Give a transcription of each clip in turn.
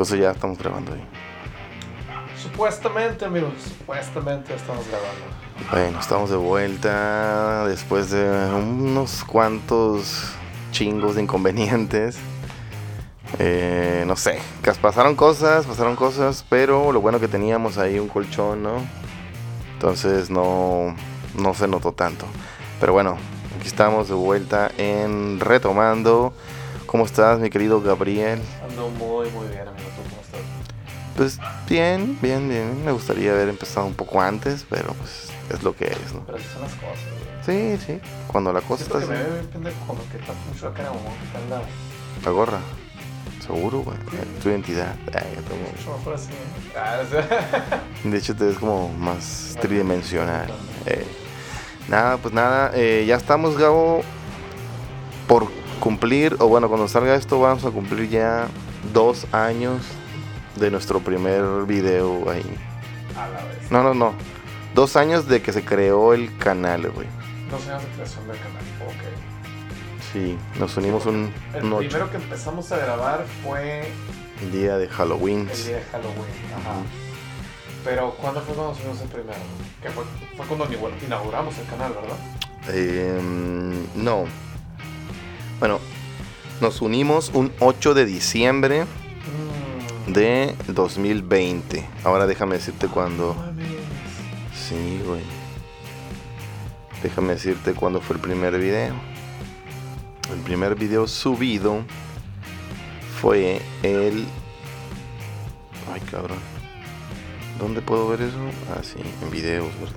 Entonces ya estamos grabando ahí. Supuestamente, amigos, supuestamente estamos grabando. Bueno, estamos de vuelta después de unos cuantos chingos de inconvenientes. Eh, no sé, pasaron cosas, pasaron cosas, pero lo bueno que teníamos ahí un colchón, ¿no? Entonces no, no se notó tanto. Pero bueno, aquí estamos de vuelta en Retomando. ¿Cómo estás, mi querido Gabriel? Ando muy, muy bien, amigo. Pues bien, bien, bien. Me gustaría haber empezado un poco antes, pero pues es lo que es, ¿no? Pero así son las cosas, güey. Sí, sí. Cuando la cosa Siento está que me así. veo bien pendejo como que está mucho acá, que está la... La gorra. Seguro, güey. Tu identidad. Ay, tengo- Mucho mejor así, ¿eh? Ah, o sea, De hecho, te ves como más tridimensional. Eh, Nada, pues nada. eh, ya estamos, Gabo, por cumplir, o bueno, cuando salga esto, vamos a cumplir ya dos años de nuestro primer video ahí. a la vez. No, no, no. Dos años de que se creó el canal, güey. Dos años de creación del canal. Ok. Sí, nos unimos un, El un ocho- primero que empezamos a grabar fue el día de Halloween. el día de Halloween. Ajá. Pero ¿cuándo fue cuando subimos el primero? Que fue, fue cuando inaugura- inauguramos el canal, ¿verdad? Eh, no. Bueno, nos unimos un 8 de diciembre. De 2020. Ahora déjame decirte cuándo. Sí, güey. Déjame decirte cuándo fue el primer video. El primer video subido fue el. Ay, cabrón. ¿Dónde puedo ver eso? Ah, sí, en videos, ¿verdad?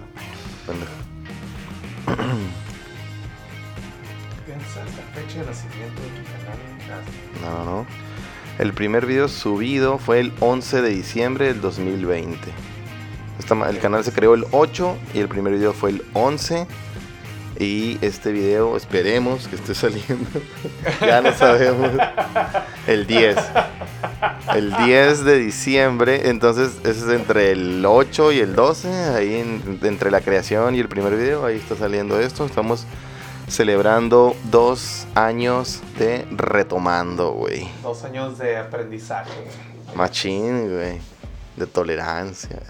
Pendejo. ¿Piensas la fecha de nacimiento de tu canal? No, no. El primer video subido fue el 11 de diciembre del 2020. Esta ma- el canal se creó el 8 y el primer video fue el 11. Y este video esperemos que esté saliendo. ya no sabemos. El 10. El 10 de diciembre. Entonces ese es entre el 8 y el 12. Ahí en- entre la creación y el primer video. Ahí está saliendo esto. Estamos celebrando dos años de retomando, güey. Dos años de aprendizaje. Machín, güey. De tolerancia.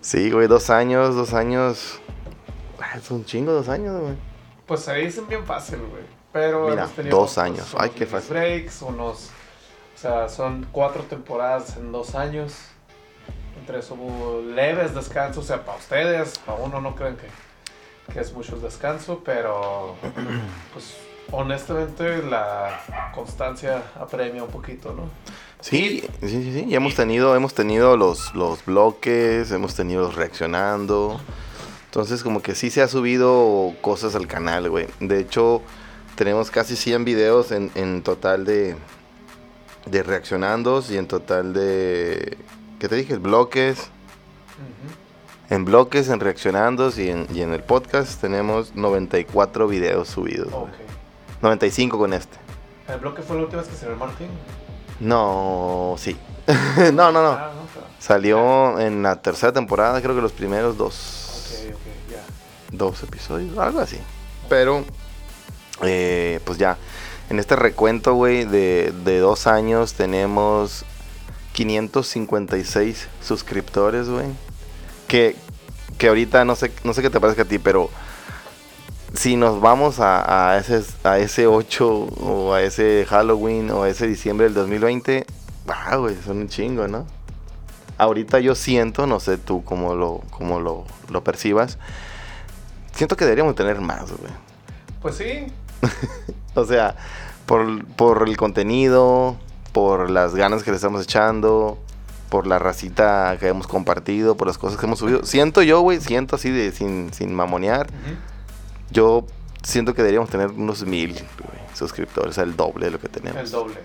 Sí, güey, dos años, dos años. Ah, Es un chingo, dos años, güey. Pues se dicen bien fácil, güey. Pero Mira, dos unos- años. Ay, qué fácil. breaks, unos... O sea, son cuatro temporadas en dos años. Entre eso hubo leves descansos. O sea, para ustedes, para uno no creen que, que es mucho el descanso. Pero, pues, honestamente, la constancia apremia un poquito, ¿no? Sí, sí, sí, sí. Ya hemos tenido, hemos tenido los, los bloques, hemos tenido los reaccionando. Entonces, como que sí se ha subido cosas al canal, güey. De hecho, tenemos casi 100 videos en, en total de, de reaccionandos y en total de. ¿Qué te dije? Bloques. Ujú. En bloques, en reaccionandos y en, y en el podcast tenemos 94 videos subidos. güey. Ok. 95 con este. ¿El bloque fue la última vez que salió el Martín? No, sí. no, no, no. Ah, no, pero... Salió en la tercera temporada, creo que los primeros dos, Ok, ok, ya. dos episodios, algo así. Pero, eh, pues ya, en este recuento, güey, de, de dos años tenemos 556 suscriptores, güey. Que, que ahorita no sé, no sé qué te parezca a ti, pero si nos vamos a, a ese, a ese 8 o a ese Halloween o a ese diciembre del 2020, ah, güey, son un chingo, ¿no? Ahorita yo siento, no sé tú cómo lo, cómo lo, lo percibas, siento que deberíamos tener más, güey. Pues sí, O sea, por, por el contenido, por las ganas que le estamos echando, por la racita que hemos compartido, por las cosas que hemos subido. Siento yo, güey, siento así de sin, sin mamonear. Yo siento que deberíamos tener unos mil güey, suscriptores, o sea, el doble de lo que tenemos. el doble.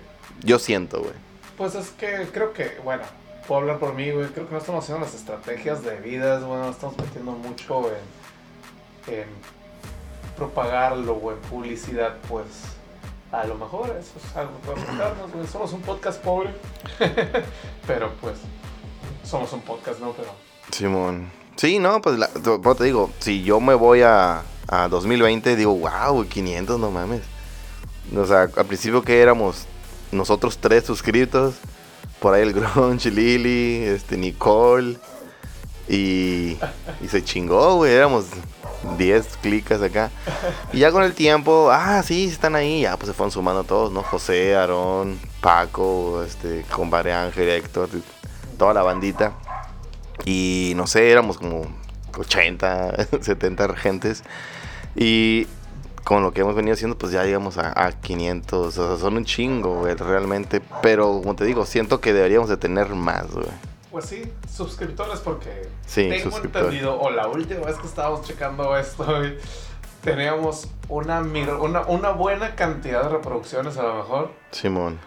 Yo siento, güey. Pues es que creo que, bueno, puedo hablar por mí, güey. Creo que no estamos haciendo las estrategias debidas, bueno, no estamos metiendo mucho en, en propagarlo en publicidad, pues a lo mejor eso es algo puede afectarnos, güey. Somos un podcast pobre, pero pues somos un podcast, ¿no? Pero Simón. Sí, no, pues la- te digo, si yo me voy a, a 2020, digo, wow, 500, no mames. O sea, al principio que éramos nosotros tres suscritos. Por ahí el Grunge, Lily, este, Nicole. Y, y se chingó, güey. Éramos 10 clicas acá. Y ya con el tiempo, ah, sí, están ahí. Ya pues se fueron sumando todos, ¿no? José, Aarón, Paco, este, compadre Ángel, Héctor, toda la bandita. Y no sé, éramos como 80, 70 gentes. Y con lo que hemos venido haciendo, pues ya llegamos a, a 500. O sea, son un chingo, güey, realmente. Pero, como te digo, siento que deberíamos de tener más, güey. Pues sí, suscriptores porque Sí, tengo entendido, o la última vez que estábamos checando esto, teníamos una, una, una buena cantidad de reproducciones a lo mejor, Simón.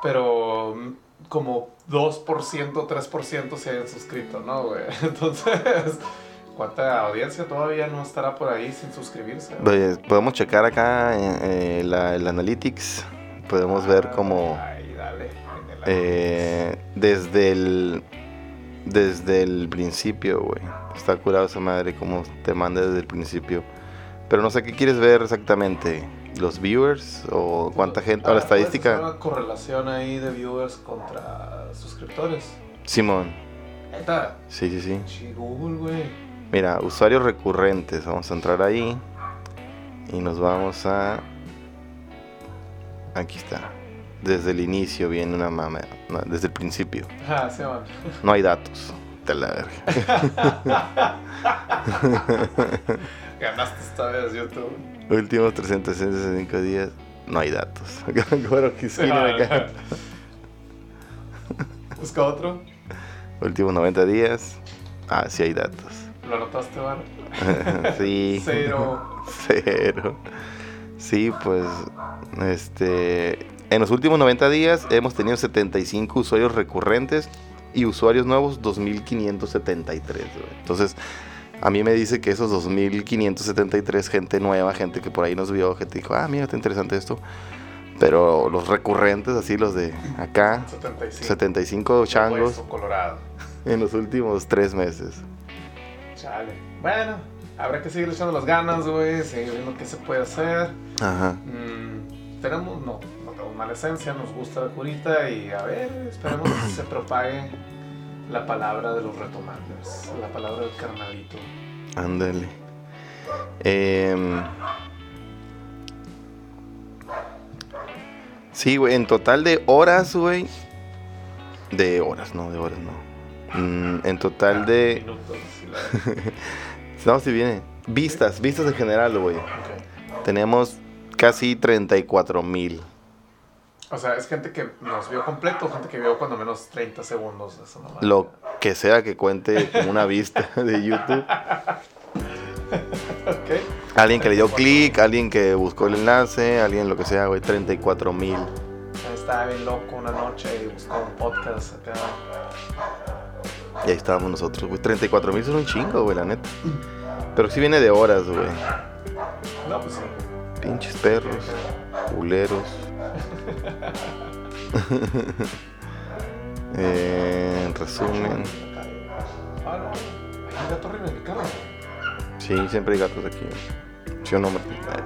pero mm, como 2%, 3% se hayan suscrito, ¿no, güey? Entonces, ¿cuánta audiencia todavía no estará por ahí sin suscribirse? Pues, podemos checar acá eh, eh, la- el Analytics. Podemos ver como Ay, dale. el eh, desde el desde el principio, güey. Está curado esa madre como te manda desde el principio. Pero no sé qué quieres ver exactamente. ¿Los viewers o cuánta gente? O la Ah, hacer estadística. Una correlación ahí de viewers contra suscriptores. Simón. Neta, Sí, sí, sí. chi Google, güey. Mira, usuarios recurrentes. Vamos a entrar ahí. Y nos vamos a... Aquí está. Desde el inicio viene una mama. no, desde el principio. Ah, sí. No hay datos. De la verga. Ganaste esta vez YouTube. Últimos 365 días. No hay datos. Bueno, sí. Busca otro. Últimos 90 días. Ah, sí hay datos. ¿Lo anotaste, man? sí. Cero. Cero. Sí, pues. Este. En los últimos 90 días hemos tenido 75 usuarios recurrentes y usuarios nuevos 2573. güey. Entonces, a mí me dice que esos 2573 gente nueva, gente que por ahí nos vio, gente dijo, ah, mira, está interesante esto. Pero los recurrentes, así los de acá, 75. 75 changos colorado. en los últimos tres meses. Chale. Bueno, habrá que seguir echando las ganas, güey. Seguir viendo qué se puede hacer. Ajá. Mm, tenemos, no, esencia, nos gusta la curita y a ver, esperemos que se propague la palabra de los retomanders, la palabra del carnalito. Ándale. Em, sí, güey, en total de horas, güey. De horas, no, de horas, no. Mm, en total de. Minutos, la- No, si viene. Vistas, vistas en general, güey. Tenemos casi 34 mil. O sea, es gente que nos vio completo, gente que vio cuando menos 30 segundos. esa mamada. Lo que sea que cuente como una vista de YouTube. Ok. Alguien que le dio clic, alguien que buscó el enlace, alguien lo que sea, güey. 34 mil. Estaba bien loco una noche y buscó un podcast acá. Y ahí estábamos nosotros, güey. 34 mil son un chingo, güey, la neta. Pero sí viene de horas, güey. No, pues sí. Pinches perros, culeros. Eh, en resumen. Hay un gato arriba de mi cama. sí, siempre hay gatos aquí. ¿Sí o no, Martín? Ay.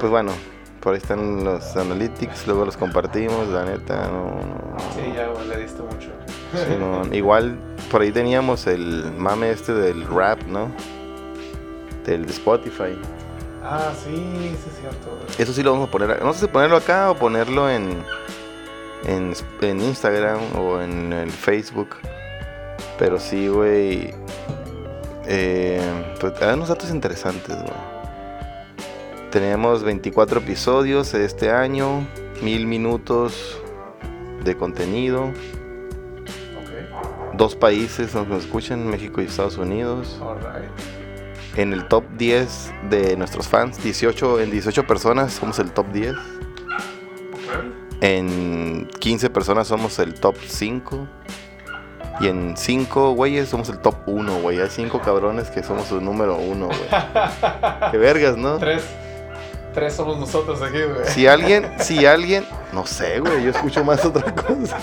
Pues bueno, por ahí están los analytics, luego los compartimos, la neta, no, no, Sí, ya le diste mucho. Sí, no, igual por ahí teníamos el mame este del rap, ¿no? Del de Spotify. Ah, sí, sí es cierto. güey. Eso sí lo vamos a poner. No sé si ponerlo acá o ponerlo en, en, en Instagram o en el Facebook. Pero sí, güey. Eh, pues hay unos datos interesantes, güey. Tenemos 24 episodios este año, mil minutos de contenido. Ok. Dos países nos escuchan, México y Estados Unidos. Alright. En el top 10 de nuestros fans, 18, en 18 personas somos el top 10. Ok. En 15 personas somos el top 5. Y en 5 güeyes somos el top 1, güey. Hay 5 cabrones que somos el número 1, güey. Qué vergas, ¿no? Tres. Tres somos nosotros aquí, güey. Si alguien, si alguien, no sé, güey, yo escucho más otra cosa.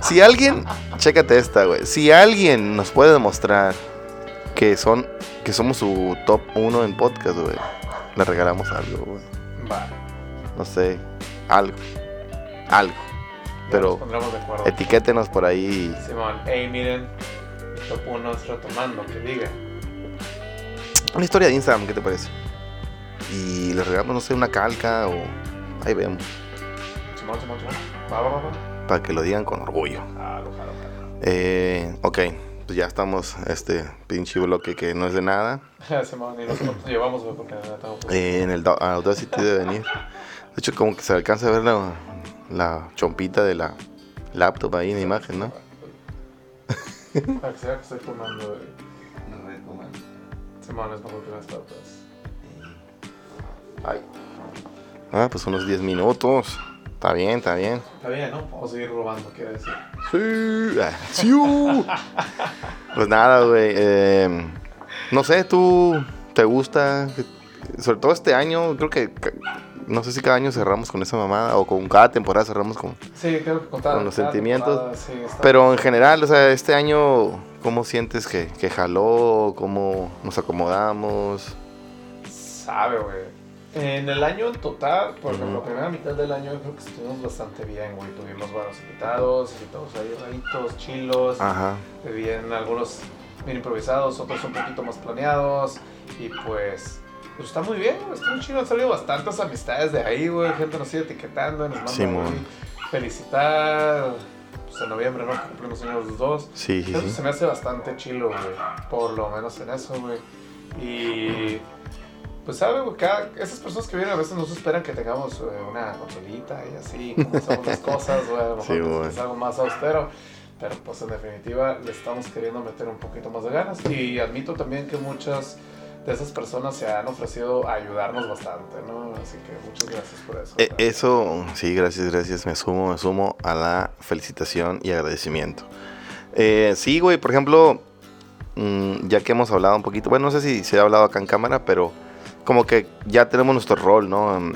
Si alguien, chécate esta, güey. Si alguien nos puede demostrar que son, que somos su top 1 en podcast, güey, le regalamos algo, güey. Va. No sé. algo. Algo. Ya Pero de acuerdo. etiquétenos por ahí. Simón, hey, miren, el top 1 es retomando, que diga. Una historia de Instagram, ¿qué te parece? Y les regalamos, no sé, una calca o. Ahí vemos. Simón, Simón, Simón. Va, va, va. Para que lo digan con orgullo. Jalo, jalo, jalo. Eh, ok, pues ya estamos. Este pinche bloque que no es de nada. Simón, y nosotros nos llevamos, güey, porque no tengo Eh, en el Audacity debe venir. De hecho, como que se alcanza a ver la, la chompita de la laptop ahí en la imagen, ¿no? Para que se vea que estoy fumando, güey. Simón, es mejor que las papas. Ay. Ah, pues unos 10 minutos. Está bien, está bien. Está bien, ¿no? Vamos a seguir robando, quiere decir. Sí. siu. Pues nada, güey. eh, no sé, ¿tú te gusta? Sobre todo este año, creo que... No sé si cada año cerramos con esa mamada o con cada temporada cerramos con... Sí, creo que contaba. Con los cada sentimientos. sí, Pero en general, o sea, este año, ¿cómo sientes que, que jaló? ¿Cómo nos acomodamos? Sabe, güey. En el año en total, por ejemplo, Ujú. la primera mitad del año, creo que estuvimos bastante bien, güey. Tuvimos buenos invitados, invitados ahí raritos, chilos. Ajá. Bien, algunos bien improvisados, otros un poquito más planeados. Y pues, pues está muy bien, güey. Está muy chido. Han salido bastantes amistades de ahí, güey. Gente nos sigue etiquetando, nos manda güey, felicitar. Pues en noviembre, ¿no? Cumplimos años los dos. Sí, sí, Eso sí. se me hace bastante chilo, güey. Por lo menos en eso, güey. Y. Pues, ¿sabe? Cada- Esas personas que vienen a veces no se esperan que tengamos eh, una consolita y así, como las cosas, güey. A lo mejor Sí, güey. es algo más austero. Pero, pues, en definitiva, le estamos queriendo meter un poquito más de ganas. Y admito también que muchas de esas personas se han ofrecido a ayudarnos bastante, ¿no? Así que muchas gracias por eso. Eh, eso, sí, gracias, gracias. Me sumo, me sumo a la felicitación y agradecimiento. Eh, sí, güey, por ejemplo, mm, ya que hemos hablado un poquito, bueno, no sé si se ha hablado acá en cámara, pero como que ya tenemos nuestro rol, ¿no? Mm,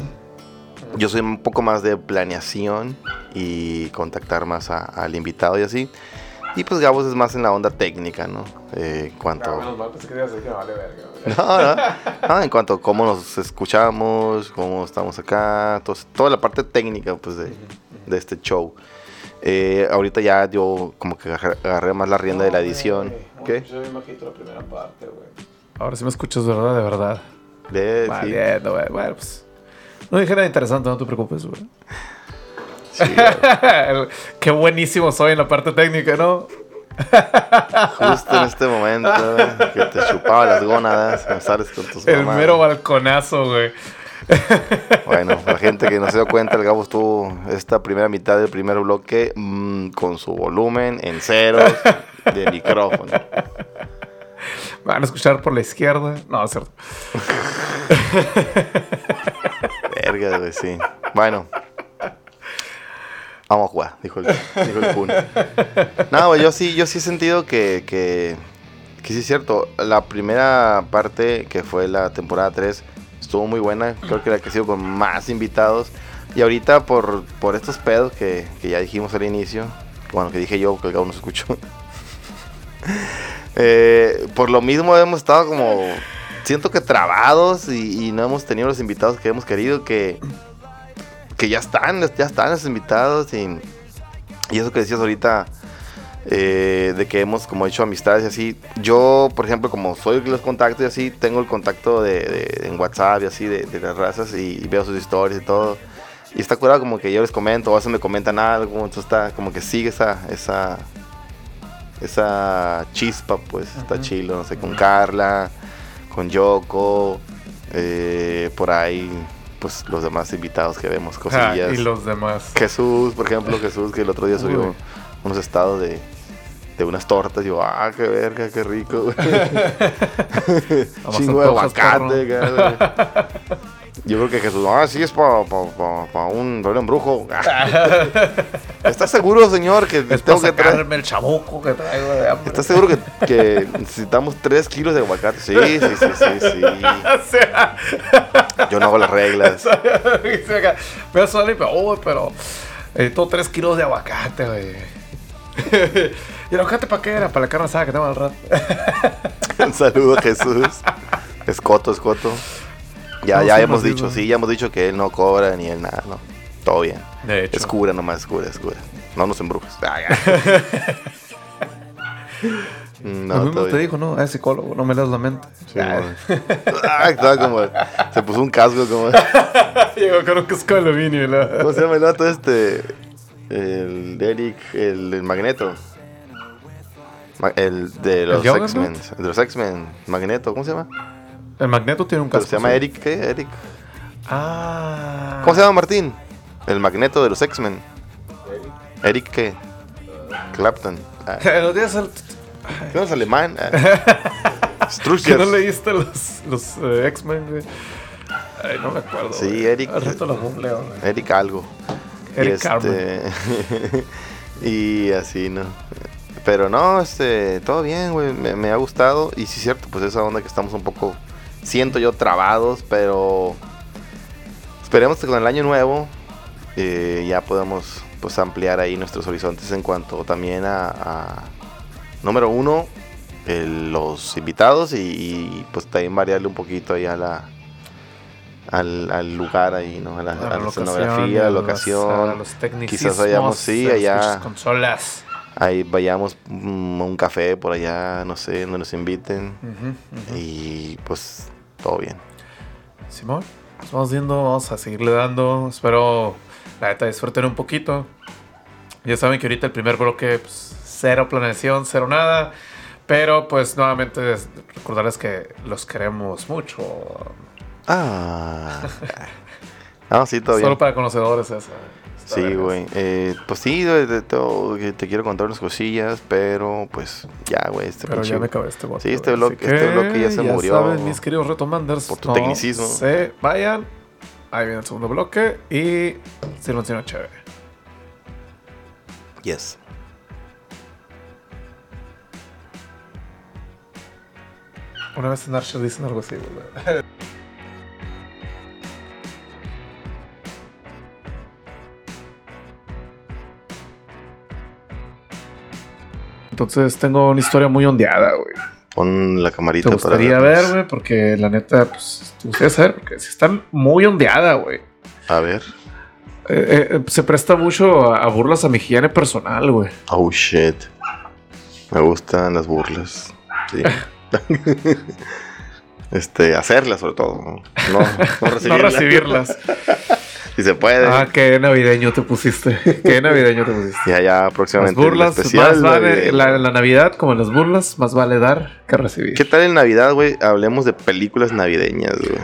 Yo soy un poco más de planeación y contactar más a- al invitado y así. Y pues Gabos es más en la onda técnica, ¿no? Eh, en cuanto... No, no, no, en cuanto a cómo nos escuchamos, cómo estamos acá, todo- toda la parte técnica pues de, de este show. Eh, ahorita ya yo como que agarré, más la rienda de la edición. ¿Qué? Yo me la primera parte, güey. Ahora sí me escuchas, ¿verdad? De verdad. Valiendo, güey. Bueno, pues. No dije nada interesante, no te preocupes, güey. Sí. Qué buenísimo soy en la parte técnica, ¿no? justo en este momento güey, que te chupaba las gónadas, sales con tus El mero balconazo, güey. Bueno, la gente que no se dio cuenta, el Gabo estuvo esta primera mitad del primer bloque mm, con su volumen en ceros de micrófono. Van a escuchar por la izquierda. No, es cierto. Verga, güey, sí. Bueno. Vamos a jugar, dijo el, dijo el Kun. No, güey, yo sí, yo sí he sentido que, que, que sí es cierto. La primera parte, que fue la temporada 3, estuvo muy buena. Creo que la que ha sido con más invitados. Y ahorita por, por estos pedos que, que ya dijimos al inicio, bueno, que dije yo, que el Gabo no se escuchó. Eh, por lo mismo hemos estado como, siento que trabados y, no hemos tenido los invitados que hemos querido, que, que ya están, ya están los invitados y, y eso que decías ahorita, eh, de que hemos como hecho amistades y así. Yo, por ejemplo, como soy el que los contacto y así, tengo el contacto de, en WhatsApp y así de, de las razas y, veo sus historias y todo. Y está curado como que yo les comento, o a veces me comentan algo, entonces está como que sigue esa, esa, esa chispa, pues, está chilo, no sé, con Carla, con Yoko, eh, por ahí, pues los demás invitados que vemos, Ah, cosillas. y los demás. Jesús, por ejemplo, Jesús que el otro día subió Uy. unos estados de, de unas tortas. Y yo, ah, qué verga, qué rico, Chingo de aguacate. Yo creo que Jesús, ah, sí es para pa, pa- pa un doble embrujo. ¿Estás seguro, señor, que Es tengo que traer? sacarme el chabuco que traigo de hambre. ¿Estás seguro que, que necesitamos 3 kilos de aguacate? Sí, sí, sí, sí, sí. Yo no hago las reglas. y me, oh, pero necesito 3 kilos de aguacate, güey. ¿Y el aguacate para qué era? Para la carne asada que tengo al rato. Un saludo Jesús. Escoto, escoto. Ya, No, ya hemos dicho, digo. sí, ya hemos dicho que él no cobra ni él nada, ¿no? todo bien. De hecho. Es cura nomás, es cura, es cura. No nos embrujes. Ah, ya. no, Lo mismo te dijo, ¿no? Ah, psicólogo, no me das la mente. Sí. Ah, estaba como. Se puso un casco como. Llegó con un casco de aluminio. y la- ¿Cómo se llama el dato este? El Eric, el, el Magneto. Ma- El de los? X-Men. De los X-Men. Magneto, ¿cómo se llama? El magneto tiene un Pero casco. se llama. Eric, ¿qué? Eric. Ah. ¿Cómo se llama Martín? El Magneto de los X-Men. Eric, ¿qué? Clapton. Ah, Los días al- ¿qué no es alemán? Ah. no leíste los, los eh, X-Men, güey. Ay, no me acuerdo. Sí, güey. Eric. Al rato lo googleo, güey. Eric algo. Eric y, este, Carmen. y así, ¿no? Pero no, este, todo bien, güey, me, me ha gustado. Y sí cierto, pues esa onda que estamos un poco, siento yo, trabados, pero esperemos que con el año nuevo eh, ya podamos pues ampliar ahí nuestros horizontes en cuanto también a, a, número uno, los invitados y, y, pues también variarle un poquito ahí a la... Al, al lugar ahí, ¿no? A la, a la escenografía, a la locación. a los Quizás vayamos, sí, allá. consolas. Ahí vayamos mm, a un café por allá, no sé, donde nos inviten. Y pues todo bien. Simón, nos vamos viendo, vamos a seguirle dando. Espero la neta disfruten un poquito. Ya saben que ahorita el primer bloque, pues, cero planeación, cero nada. Pero pues nuevamente es- recordarles que los queremos mucho. Ah. no, sí, todo bien. Solo para conocedores esa. Sí, güey. Eh, pues sí, de, de todo, que te quiero contar unas cosillas, pero pues ya, güey. Este Pero pinche- ya me acabé este bote. Sí, este bloque- este que bloque ya se murió. saben, mis queridos retomanders. Por tu no tecnicismo. Se vayan. Ahí viene el segundo bloque. Y sírvanse una chévere. Yes. Una vez en Archer dicen algo así, güey. Entonces tengo una historia muy ondeada, güey. Pon la Te camarita gustaría para ver, güey, porque la neta, pues, te gustaría saber, porque si está muy ondeada, güey. A ver. Eh, eh, se presta mucho a, a burlas a mi higiene personal, güey. Oh shit. Me gustan las burlas. Sí. este, hacerlas sobre todo. No, no recibirlas. No recibirlas. Si se puede. ah, qué navideño te pusiste. Qué navideño te pusiste. Ya, ya Las próximamente. el burlas, especial más vale, la, la Navidad, como en las burlas, más vale dar que recibir. ¿Qué tal en Navidad, güey? Hablemos de películas navideñas, güey.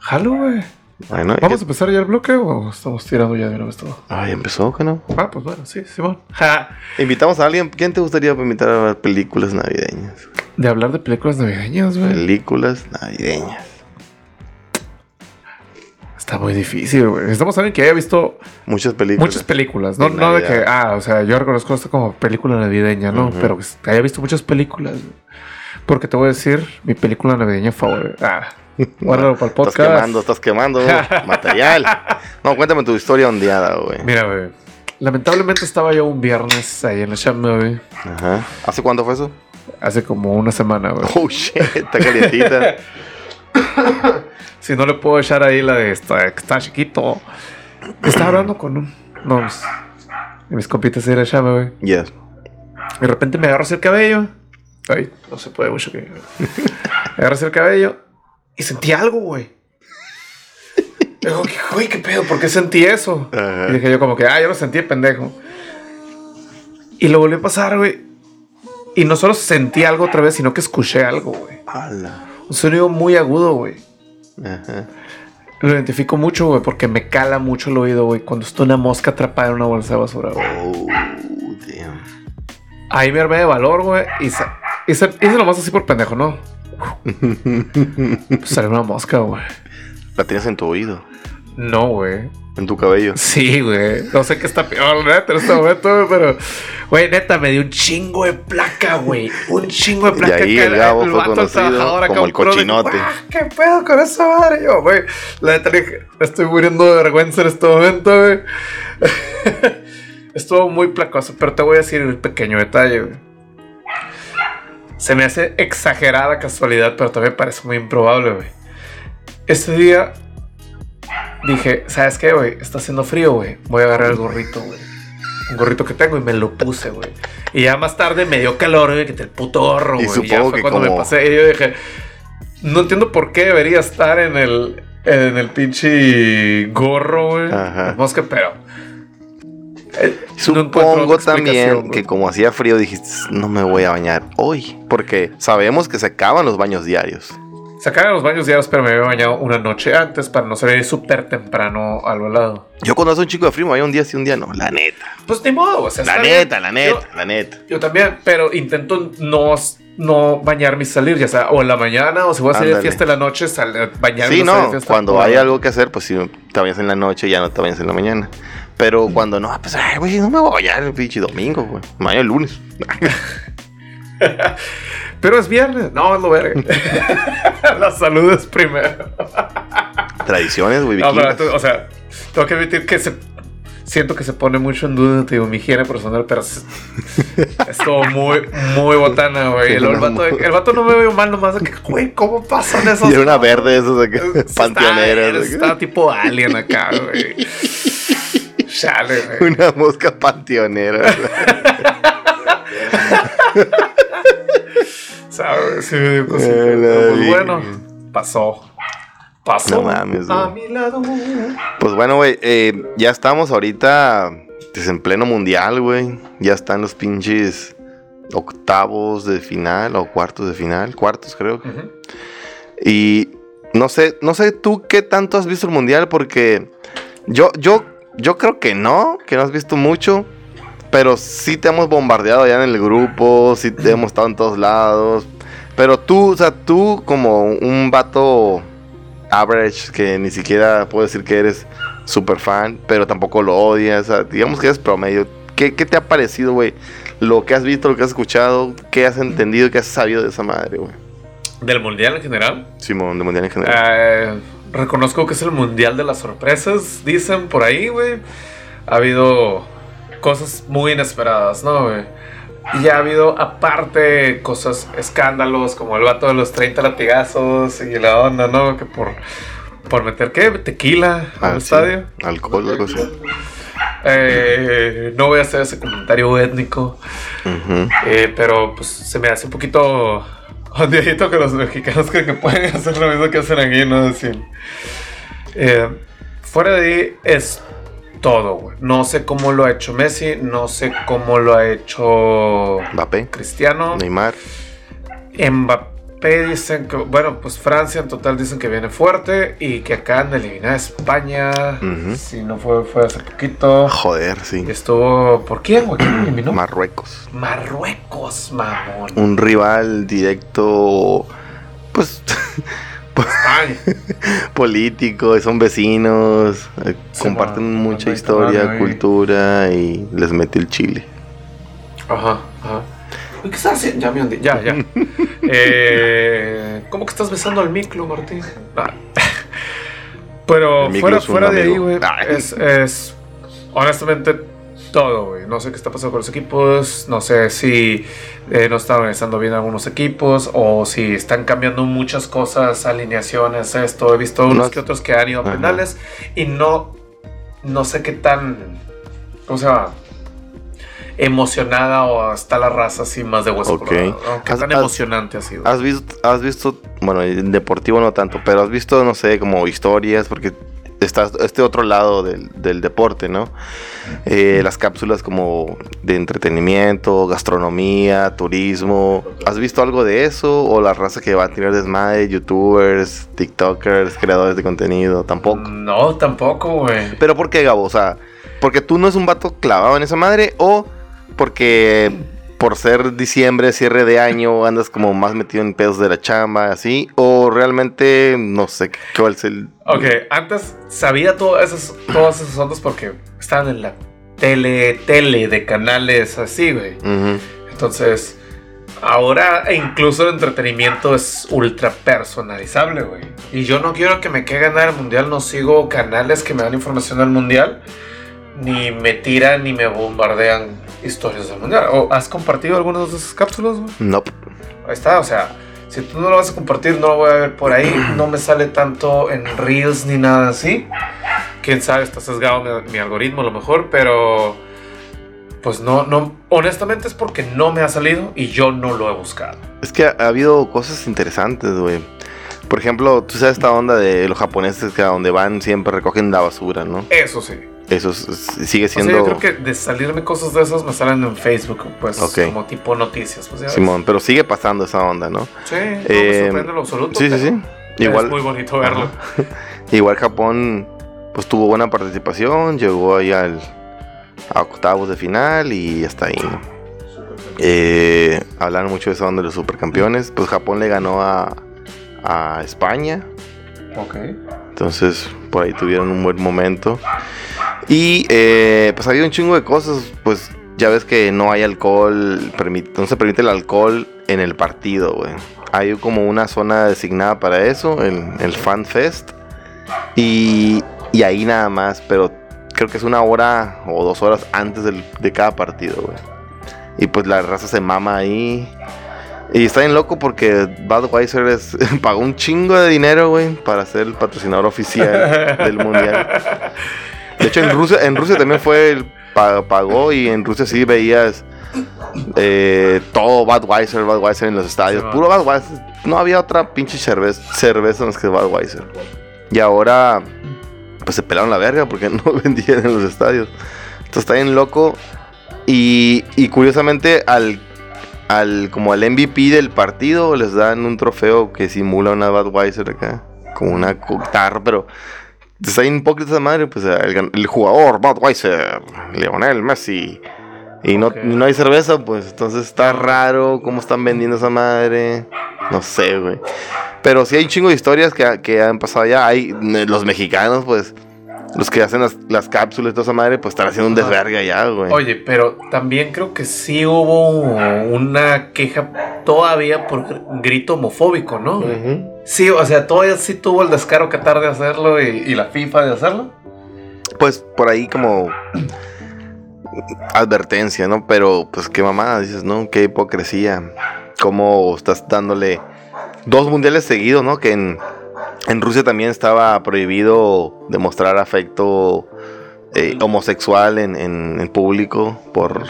Jalo, güey. Bueno, ¿Vamos a ¿qué- empezar ya el bloque o estamos tirando ya de una vez todo? Ay, empezó, ¿qué no? Ah, pues bueno, sí, Simón. Ja. Invitamos a alguien. ¿Quién te gustaría invitar a ver películas navideñas? De hablar de películas navideñas, güey. Películas navideñas. Está muy difícil, güey. Necesitamos alguien que haya visto Muchas películas. muchas películas. No, no de que, ah, o sea, yo reconozco esto como película navideña, ¿no? Pero que haya visto muchas películas. Porque te voy a decir mi película navideña favorita. Ah, guárdalo para el Estás podcast. quemando, estás quemando material. No, cuéntame tu historia ondeada, güey. Mira, güey. Lamentablemente estaba yo un viernes ahí en la chamba, güey. Ajá. ¿Hace cuánto fue eso? Hace como una semana, güey. Oh, shit, está calientita. Si no le puedo echar ahí la de esta, que está chiquito. Estaba hablando con un, unos de mis compitas la chamba, güey. yes. De repente me agarro así el cabello. Ay, no se puede mucho que. me agarro así el cabello y sentí algo, güey. Digo, ¿qué- güey, qué pedo, ¿por qué sentí eso? Y dije yo, como que, ah, yo lo sentí, pendejo. Y lo volví a pasar, güey. Y no solo sentí algo otra vez, sino que escuché algo, güey. Ala. Un sonido muy agudo, güey. Ajá. Lo identifico mucho, güey, porque me cala mucho el oído, güey, cuando está una mosca atrapada en una bolsa de basura, güey. Oh, damn. Ahí me armé de valor, güey, y sa- hice, hice lo más así por pendejo, ¿no? Pues salió una mosca, güey. La tienes en tu oído, No, güey. En tu cabello. Sí, güey. No sé qué está peor, neta, en este momento, pero, güey, neta, me dio un chingo de placa, güey. Un chingo de Y placa. ahí acá, el Gabo fue vato, conocido como el un de- cochinote. "Ah, ¿Qué pedo con esa madre? Yo, güey, la neta, estoy muriendo de vergüenza en este momento, güey. Estuvo muy placoso, pero te voy a decir el pequeño detalle, güey. Se me hace exagerada casualidad, pero también parece muy improbable, güey. Ese día dije, ¿sabes qué, güey? Está haciendo frío, güey. Voy a agarrar el gorrito, güey. Un gorrito que tengo y me lo puse, güey. Y ya más tarde me dio calor, güey, que te el puto gorro, Y güey. Y ya supongo fue que cuando me como- pasé. Y yo dije, no entiendo por qué debería estar en el, en el pinche gorro, güey. Ajá. Mosca, pero. eh, Supongo también que como hacía frío dijiste, no me voy a bañar hoy. Porque sabemos que se acaban los baños diarios. Sacaba los baños diarios, pero me había bañado una noche antes para no salir súper temprano al volado. Yo cuando hace un chico de frío me un día sí, un día no. La neta. Pues ni modo, o sea, La neta, bien. la neta, Yo- la neta. Yo también, pero intento no, no bañarme y salir, ya sea o en la mañana o si voy a salir de fiesta en la noche, sal, bañarme Sí, y salir de no. fiesta. Cuando hay algo que hacer, pues si te bañas en la noche, ya no te bañas en la mañana. Pero cuando no, pues, ay, güey, no me voy a bañar el pinche domingo, güey. Baño el lunes. Pero es viernes. No, es lo verga. la salud es primero. Tradiciones, güey, No, pero o sea, tengo que admitir que se, siento que se pone mucho en duda digo, mi higiene personal, pero es, es todo muy, muy botana, güey. El, el vato, el vato no me veo mal nomás de que, güey, ¿cómo pasan esos? Y era una verde esas de que, Está- panteoneras. de que- Está tipo alien acá, güey. Chale, güey. Una mosca panteonera. ¿Sabes? Sí me dio cosita. Eh, Pero, pues, bueno, pasó. Pasó. No mames, A mi lado. Pues bueno, güey, eh, ya estamos ahorita pues, en pleno mundial, güey. Ya están los pinches octavos de final o cuartos de final. Cuartos, creo. Y no sé, no sé tú qué tanto has visto el mundial porque yo, yo, yo creo que no, que no has visto mucho. Pero sí te hemos bombardeado ya en el grupo, sí te hemos estado en todos lados. Pero tú, o sea, tú como un vato average, que ni siquiera puedo decir que eres super fan, pero tampoco lo odias, o sea, digamos que eres promedio. ¿Qué, qué te ha parecido, güey? Lo que has visto, lo que has escuchado, qué has entendido, qué has sabido de esa madre, güey. Del mundial en general. Simón, de mundial en general. Eh, reconozco que es el mundial de las sorpresas, dicen por ahí, güey. Ha habido cosas muy inesperadas, ¿no, güey? Y ya ha habido, aparte, cosas, escándalos, como el vato de los 30 latigazos y la onda, ¿no? Que por, por meter, ¿qué? Tequila Ah, al sí. estadio. Alcohol, algo así. Eh, no voy a hacer ese comentario étnico, eh, pero pues se me hace un poquito odiadito que los mexicanos creen que pueden hacer lo mismo que hacen aquí, ¿no? Decir, eh, fuera de ahí es todo, güey. No sé cómo lo ha hecho Messi, no sé cómo lo ha hecho Mbappé, Cristiano. Neymar. Mbappé dicen que, bueno, pues Francia en total dicen que viene fuerte y que acaban de eliminar a España. Si no fue, fue hace poquito. Joder, sí. Y estuvo. ¿Por quién, güey? ¿Quién lo eliminó? Marruecos. Marruecos, mamón. Un rival directo, pues, España. político, son vecinos, eh, Sí, comparten bueno, mucha historia, ahí. cultura y les mete el chile. Ajá, ajá. ¿Qué estás haciendo? Ya me hundí. Ya, ya. eh, ¿Cómo que estás besando al micro, Martín? Ah. Pero fuera, fuera de ahí, güey, es, es honestamente todo, güey. No sé qué está pasando con los equipos. No sé si eh, no están organizando bien algunos equipos o si están cambiando muchas cosas, alineaciones, esto. He visto unos No- que otros que han ido a Ajá. penales y no, no sé qué tan. ¿Cómo se llama? emocionada o está la raza así más de hueso Ok. colorado, ¿no? Qué Has- tan has- emocionante ha sido. ¿Has visto, has visto, bueno, en deportivo no tanto, pero has visto, no sé, como historias, porque está este otro lado del, del deporte, ¿no? Eh, las cápsulas como de entretenimiento, gastronomía, turismo. ¿Has visto algo de eso? ¿O la raza que va a tener desmadre, youtubers, tiktokers, creadores de contenido? Tampoco. No, tampoco, güey. ¿Pero por qué, Gabo? O sea, ¿porque tú no es un vato clavado en esa madre? ¿O porque por ser diciembre, cierre de año, andas como más metido en pedos de la chamba, así? ¿O realmente, no sé, a ser el... Ok, antes sabía todas esas, todas esas ondas porque estaban en la tele, tele de canales así, güey. Entonces, ahora incluso el entretenimiento es ultra personalizable, güey. Y yo no quiero que me caiga nada el mundial, no sigo canales que me dan información del mundial, ni me tiran ni me bombardean historias del mundial. ¿O ¿Has compartido algunas de esas cápsulas, güey? Nope. Ahí está, o sea, si tú no lo vas a compartir, no lo voy a ver por ahí. No me sale tanto en Reels ni nada así. quién sabe, está sesgado mi, mi algoritmo a lo mejor, pero pues no, no, honestamente es porque no me ha salido y yo no lo he buscado. Es que ha, ha habido cosas interesantes, güey. Por ejemplo, tú sabes esta onda de los japoneses que a donde van siempre recogen la basura, ¿no? Eso sí. Eso es- es- sigue O sea, siendo... yo creo que de salirme cosas de esas me salen en Facebook, pues como tipo noticias. Pues. Simón, pero sigue pasando esa onda, ¿no? Sí, no me Eh, sorprende en lo absoluto. Sí, sí, sí. Igual, Es muy bonito verlo. igual Japón, pues tuvo buena participación, llegó ahí al, a octavos de final y hasta ahí, ¿no? Eh, hablaron mucho de esa onda de los supercampeones. Pues Japón le ganó a, a España. Ok. Entonces, por ahí tuvieron un buen momento. Y eh, pues había un chingo de cosas. Pues ya ves que no hay alcohol, no se permite el alcohol en el partido, güey. Hay como una zona designada para eso, el, el Fan Fest. Y, y ahí nada más, pero creo que es una hora o dos horas antes del- de cada partido, güey. Y pues la raza se mama ahí. Y está bien loco porque Budweiser es- pagó un chingo de dinero, güey, para ser el patrocinador oficial del mundial. De hecho, en Rusia, en Rusia también fue el pa- pagó y en Rusia sí veías eh, todo Budweiser, Budweiser en los estadios. Sí. Puro Budweiser. No había otra pinche cerveza, cerveza más que Budweiser. Y ahora, pues se pelaron la verga porque no vendían en los estadios. Entonces está bien loco. Y, y curiosamente, al, al como al MVP del partido, les dan un trofeo que simula una Budweiser acá. Como una guitarra, pero está bien hipócrita esa madre. Pues el, el jugador Budweiser, Lionel Messi. Y no, no hay cerveza, pues entonces está raro cómo están vendiendo esa madre. No sé, güey. Pero sí hay un chingo de historias que, que han pasado ya. Hay eh, los mexicanos, pues, los que hacen las, las cápsulas y toda esa madre, pues están haciendo un desverga ya, güey. Oye, pero también creo que sí hubo una queja todavía por gr- grito homofóbico, ¿no? Ujú. Sí, o sea, todavía sí tuvo el descaro Qatar de hacerlo y, la FIFA de hacerlo. Pues por ahí como advertencia, ¿no? Pero pues qué mamada, dices, ¿no? Qué hipocresía. Cómo estás dándole dos mundiales seguidos, ¿no? Que en, en Rusia también estaba prohibido demostrar afecto eh, homosexual en, en- en público por,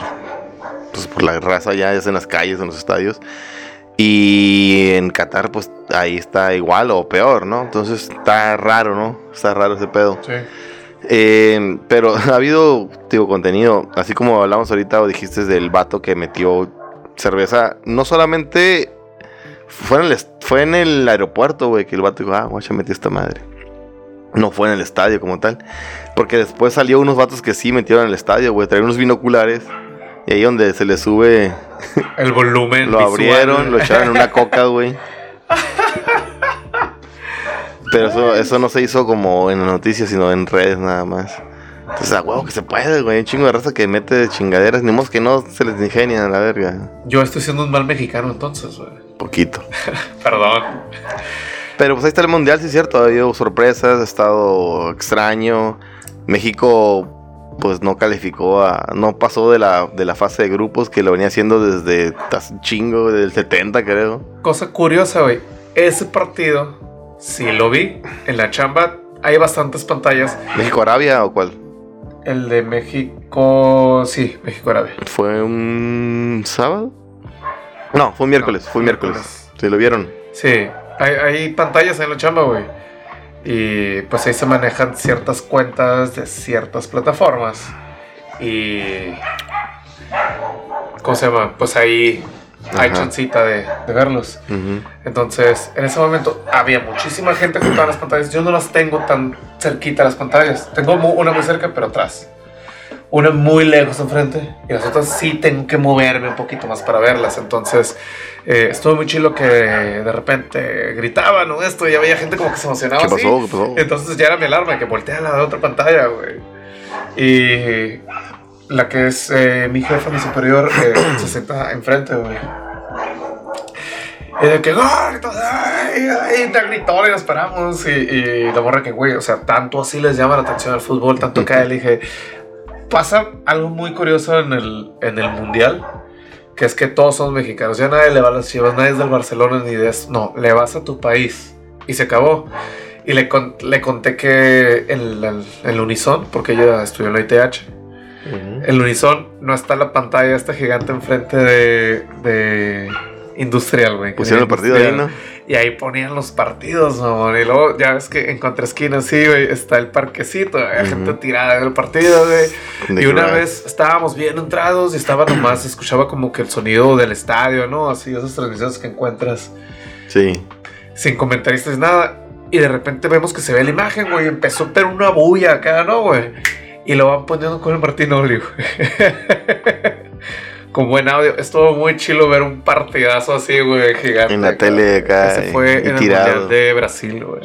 pues, por la raza ya, ya sea en las calles, en los estadios. Y en Qatar, pues ahí está igual o peor, ¿no? Entonces está raro, ¿no? Está raro ese pedo. Sí. Eh, pero ha habido, digo, contenido, así como hablamos ahorita o dijiste del vato que metió cerveza, no solamente fue en el, fue en el aeropuerto, güey, que el vato dijo, ah, guacha, metí esta madre. No fue en el estadio como tal. Porque después salió unos vatos que sí metieron en el estadio, güey, traían unos binoculares. Y ahí donde se le sube, El volumen. lo visual. abrieron, lo echaron en una coca, güey. Pero eso, eso no se hizo como en las noticias, sino en redes nada más. Entonces, a huevo que se puede, güey. Un chingo de raza que mete chingaderas. Ni modo que no se les ingenian a la verga. Yo estoy siendo un mal mexicano entonces, güey. Poquito. Perdón. Pero pues ahí está el mundial, sí es cierto. Ha habido sorpresas, ha estado extraño. México, pues no calificó a. No pasó de la, de la fase de grupos que lo venía haciendo desde chingo, del 70, creo. Cosa curiosa, güey. Ese partido, sí lo vi. En la chamba hay bastantes pantallas. ¿México-Arabia o cuál? El de México. Sí, México-Arabia. ¿Fue un sábado? No, fue un miércoles, No, fue un miércoles. ¿Se lo vieron? Sí, hay, hay pantallas en la chamba, güey. Y pues ahí se manejan ciertas cuentas de ciertas plataformas. Y. ¿Cómo se llama? Pues ahí hay chancita de, de verlos. Entonces, en ese momento había muchísima gente junto a las pantallas. Yo no las tengo tan cerquita las pantallas. Tengo una muy cerca, pero atrás. Una muy lejos enfrente. Y las otras sí tengo que moverme un poquito más para verlas. Entonces, eh, estuvo muy chilo que de repente gritaban o esto. Y había gente como que se emocionaba. ¿Qué así. pasó? ¿Qué pasó? Entonces ya era mi alarma que voltea a la otra pantalla, güey. Y la que es eh, mi jefa, mi superior, eh, se sienta enfrente, güey. Y de que, ¡ay! ¡ay! Te gritó y nos paramos. Y, y la morra que, güey, o sea, tanto así les llama la atención al fútbol, tanto que le dije, pasa algo muy curioso en el, en el mundial. Que es que todos son mexicanos. Ya nadie le va a las chivas, nadie es del Barcelona ni de eso. No, le vas a tu país. Y se acabó. Y le, con- le conté que el, el, el Unison, porque ella estudió en la ITH, el Unison no está la pantalla esta gigante enfrente de, de Industrial, güey. Pusieron el partido ahí, ¿no? Y ahí ponían los partidos, amor. Y luego, ya ves que en contraesquina, sí, güey, está el parquecito. Hay Ujú. gente tirada en el partido, güey. Y una vez estábamos bien entrados y estaba nomás, escuchaba como que el sonido del estadio, ¿no? Así, esas transmisiones que encuentras Sí. sin comentaristas, nada. Y de repente vemos que se ve la imagen, güey. Empezó a tener una bulla acá, ¿no, güey? Y lo van poniendo con el Martín Oli, güey. con buen audio. Estuvo muy chilo ver un partidazo así, güey, gigante. En la acá. tele acá, Ese fue y en el tirado. Mundial de Brasil, güey.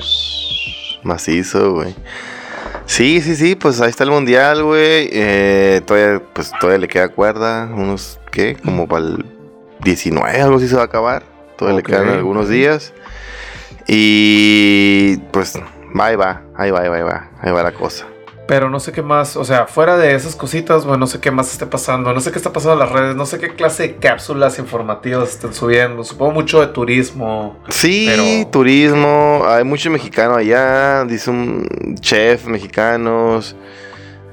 Macizo, güey. Sí, sí, sí, pues ahí está el mundial, güey. Eh, todavía, pues todavía le queda cuerda. Unos, ¿qué? Como para el 19, algo así se va a acabar. Todavía le quedan algunos días. Y pues, ahí va, ahí va, ahí va, ahí va, ahí va la cosa. Pero no sé qué más, o sea, fuera de esas cositas, güey, no sé qué más esté pasando, no sé qué está pasando en las redes, no sé qué clase de cápsulas informativas estén subiendo, supongo mucho de turismo. Sí, Pero- turismo, hay mucho mexicano allá, dice un chef mexicanos.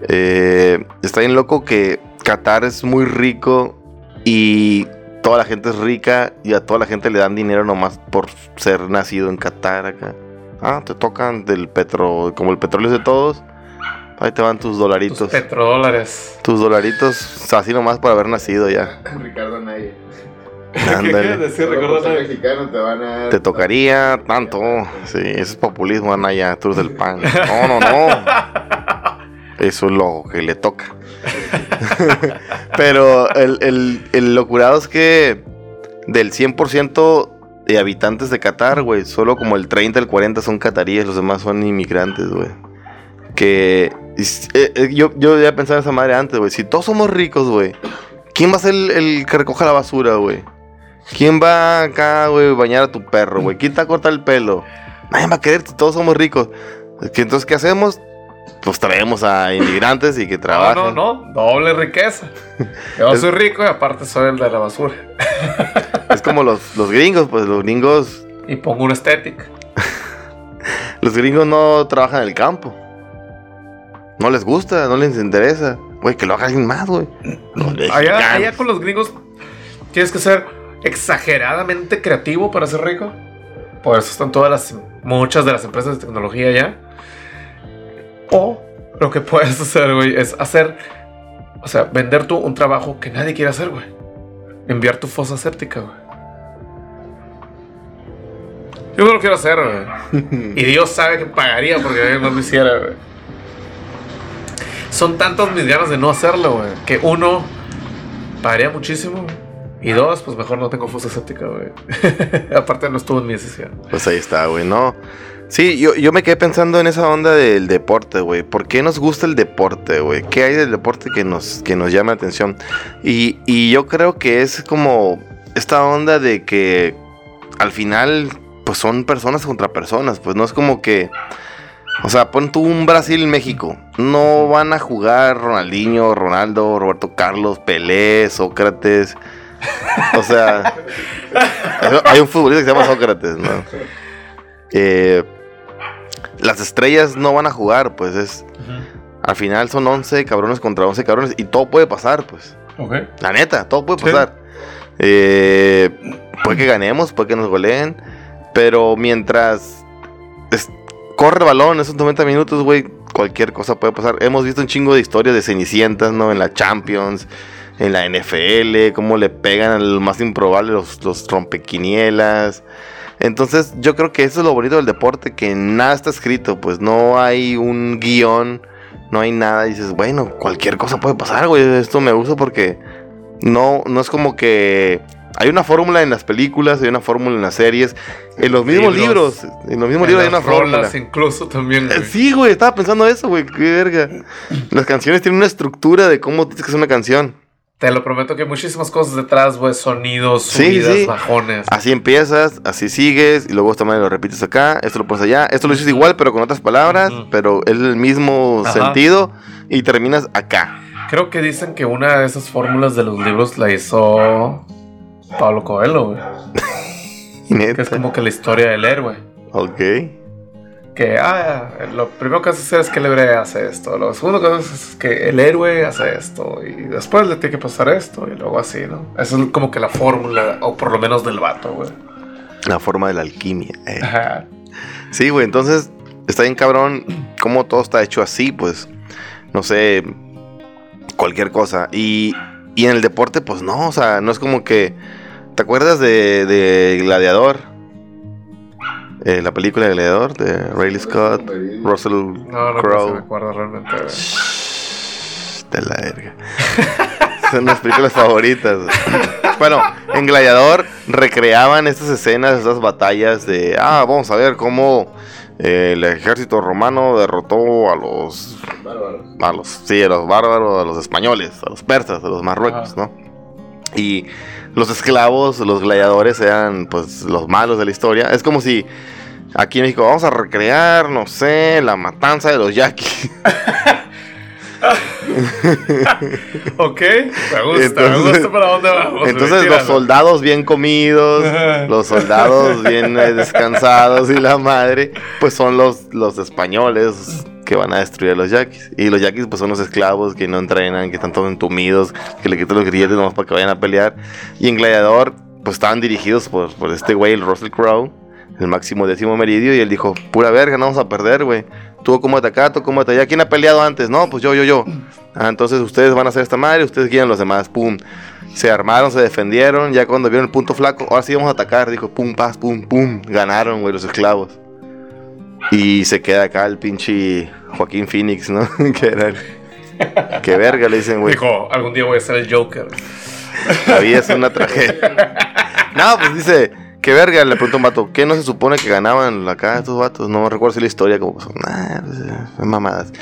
Eh, está bien loco que Qatar es muy rico y toda la gente es rica y a toda la gente le dan dinero nomás por ser nacido en Qatar acá. Ah, te tocan del petro, como el petróleo es de todos. Ahí te van tus Tus dolaritos. petrodólares. Tus dolaritos así nomás por haber nacido ya. Ricardo Anaya. Ándale. decir, Solo por ser mexicano te van a. Te tocaría tanto. Sí, ese es populismo, Anaya, tú eres del pan. No, no, no. Eso es lo que le toca. Pero el, el, el locurado es que del 100% de habitantes de Qatar, güey, solo como el 30, el 40 son cataríes, los demás son inmigrantes, güey. Que eh, eh, yo, yo ya pensaba en esa madre antes, güey. Si todos somos ricos, güey, ¿quién va a ser el, el que recoja la basura, güey? ¿Quién va acá, güey, bañar a tu perro, güey? ¿Quién te va a cortar el pelo? Nadie va a querer, todos somos ricos. Entonces, ¿qué hacemos? Pues traemos a inmigrantes y que No, trabajen. no, no, doble riqueza. Yo Es- soy rico y aparte soy el de la basura. Es como los, los gringos, pues los gringos, Y pongo una estética. los gringos no trabajan en el campo. No les gusta, no les interesa. Güey, que lo haga alguien más, güey. Allá, allá con los gringos tienes que ser exageradamente creativo para ser rico. Por eso están todas las, muchas de las empresas de tecnología allá. O lo que puedes hacer, güey, es hacer, o sea, vender tú un trabajo que nadie quiere hacer, güey. Enviar tu fosa séptica, güey. Yo no lo quiero hacer, güey. Y Dios sabe que pagaría porque más lo hiciera, güey. Son tantas mis ganas de no hacerlo, güey. Que uno, pagaría muchísimo. Y dos, pues mejor no tengo fosa séptica, güey. Aparte no estuvo en mi decisión. Pues ahí está, güey, ¿no? Sí, yo, yo me quedé pensando en esa onda del deporte, güey. ¿Por qué nos gusta el deporte, güey? ¿Qué hay del deporte que nos, que nos llama la atención? Y, y yo creo que es como esta onda de que al final, pues son personas contra personas. Pues no es como que... O sea, pon tú un Brasil-México. No van a jugar Ronaldinho, Ronaldo, Roberto Carlos, Pelé, Sócrates. O sea, hay un futbolista que se llama Sócrates, ¿no? Eh, las estrellas no van a jugar, pues es. Al final son 11 cabrones contra 11 cabrones y todo puede pasar, pues. La neta, todo puede Sí. pasar. Eh, puede que ganemos, puede que nos goleen. Pero mientras es- corre el balón esos 90 minutos, güey, cualquier cosa puede pasar. Hemos visto un chingo de historias de cenicientas, ¿no? En la Champions, en la NFL, cómo le pegan al más improbable los, los rompequinielas. Entonces, yo creo que eso es lo bonito del deporte, que nada está escrito, pues no hay un guion, no hay nada. Dices, bueno, cualquier cosa puede pasar, güey. Esto me gusta porque no, no es como que hay una fórmula en las películas, hay una fórmula en las series, en los mismos Libros. libros, en los mismos En libros hay una fórmula. incluso también, güey. Sí, güey, estaba pensando eso, güey, qué verga. Las canciones tienen una estructura de cómo tienes que hacer una canción. Te lo prometo que hay muchísimas cosas detrás, güey. Sonidos, Sí, subidas, sí. bajones. Así empiezas, así sigues, y luego esta manera lo repites acá, esto lo pones allá, esto lo dices igual, pero con otras palabras, pero es el mismo Ajá. sentido, y terminas acá. Creo que dicen que una de esas fórmulas de los libros la hizo Pablo Coelho, güey. Que es como que la historia del héroe. Ok. Que ah, lo primero que hace es que el héroe hace esto, lo segundo que hace es que el héroe hace esto, y después le tiene que pasar esto, y luego así, ¿no? Esa es como que la fórmula, o por lo menos del vato, güey. La forma de la alquimia. eh. Ajá. Sí, güey, entonces está bien cabrón cómo todo está hecho así, pues, no sé, cualquier cosa. Y, y en el deporte, pues no, o sea, no es como que... ¿Te acuerdas de, de Gladiador? Eh, la película de Gladiador de Rayleigh Scott, Russell No, no, no se me Crowe. acuerdo realmente. De la verga. Son mis películas favoritas. Bueno, en Gladiador recreaban estas escenas, estas batallas de, ah, vamos a ver cómo eh, el ejército romano derrotó a los, Bárbaros. a los, sí, a los bárbaros, a los españoles, a los persas, a los marruecos, Ajá. ¿no? Y los esclavos, los gladiadores eran, pues, los malos de la historia. Es como si aquí en México vamos a recrear, no sé, la matanza de los yaquis. Ok, me gusta, Entonces- me gusta para dónde vamos. Entonces los soldados bien comidos, los soldados bien descansados y la madre, pues son los, los españoles que van a destruir a los yaquis. Y los yaquis pues son los esclavos que no entrenan, que están todos entumidos, que le quitan los grilletes nomás para que vayan a pelear. Y en Gladiador pues estaban dirigidos por, por este güey, el Russell Crowe, el máximo décimo meridio, y él dijo, pura verga, no vamos a perder, güey. Tú cómete acá, tú cómete allá. ¿Quién ha peleado antes? No, pues yo, yo, yo. Ah, entonces ustedes van a hacer esta madre, ustedes a los demás, pum. Se armaron, se defendieron, ya cuando vieron el punto flaco, ahora sí vamos a atacar, dijo, pum, paz, pum, pum, ganaron, güey, los esclavos. Y se queda acá el pinche Joaquín Phoenix, ¿no? que era el... Qué verga, le dicen, güey. Dijo, algún día voy a ser el Joker. La vida es una tragedia. No, pues dice, qué verga, le preguntó un vato, ¿qué no se supone que ganaban acá estos vatos? No recuerdo si la historia, como pasó. Nah, pues, eh, son mamadas.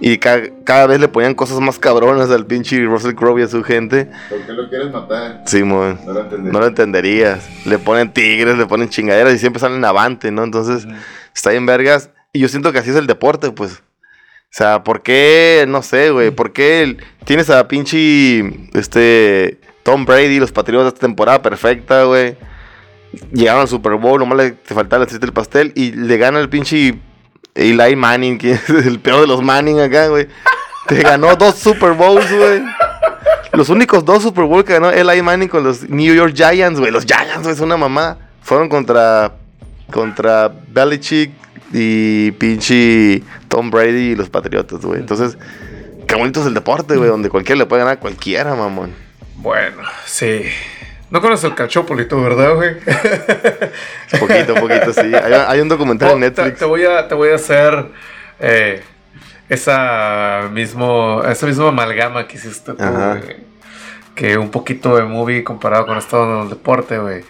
Y ca- cada vez le ponían cosas más cabronas al pinche Russell Crowe y a su gente. ¿Por qué lo quieres matar? Simón. No lo entendí. No lo entenderías. Le ponen tigres, le ponen chingaderas y siempre salen avante, ¿no? Entonces, está bien vergas. Y yo siento que así es el deporte, pues. O sea, ¿por qué? No sé, güey. ¿Por qué el- tienes a pinche este Tom Brady, los Patriotas esta temporada perfecta, güey? Llegaron al Super Bowl, nomás le te faltaba el del pastel y le gana el pinche Eli Manning, que es el peor de los Manning acá, güey. Te ganó dos Super Bowls, güey. Los únicos dos Super Bowl que ganó Eli Manning con los New York Giants, güey. Los Giants, güey, es una mamá. Fueron contra contra Belichick y pinche Tom Brady y los Patriotas, güey. Entonces, qué bonito es el deporte, güey, donde cualquiera le puede ganar a cualquiera, mamón. Bueno, sí. No conoces el Cachópolito, ¿verdad, güey? Poquito, poquito, sí. Hay, hay un documental en Oh, te, Netflix. te voy a, te voy a hacer eh, esa mismo, esa misma amalgama que hiciste tú, güey. Que un poquito de movie comparado con esto en el deporte, güey.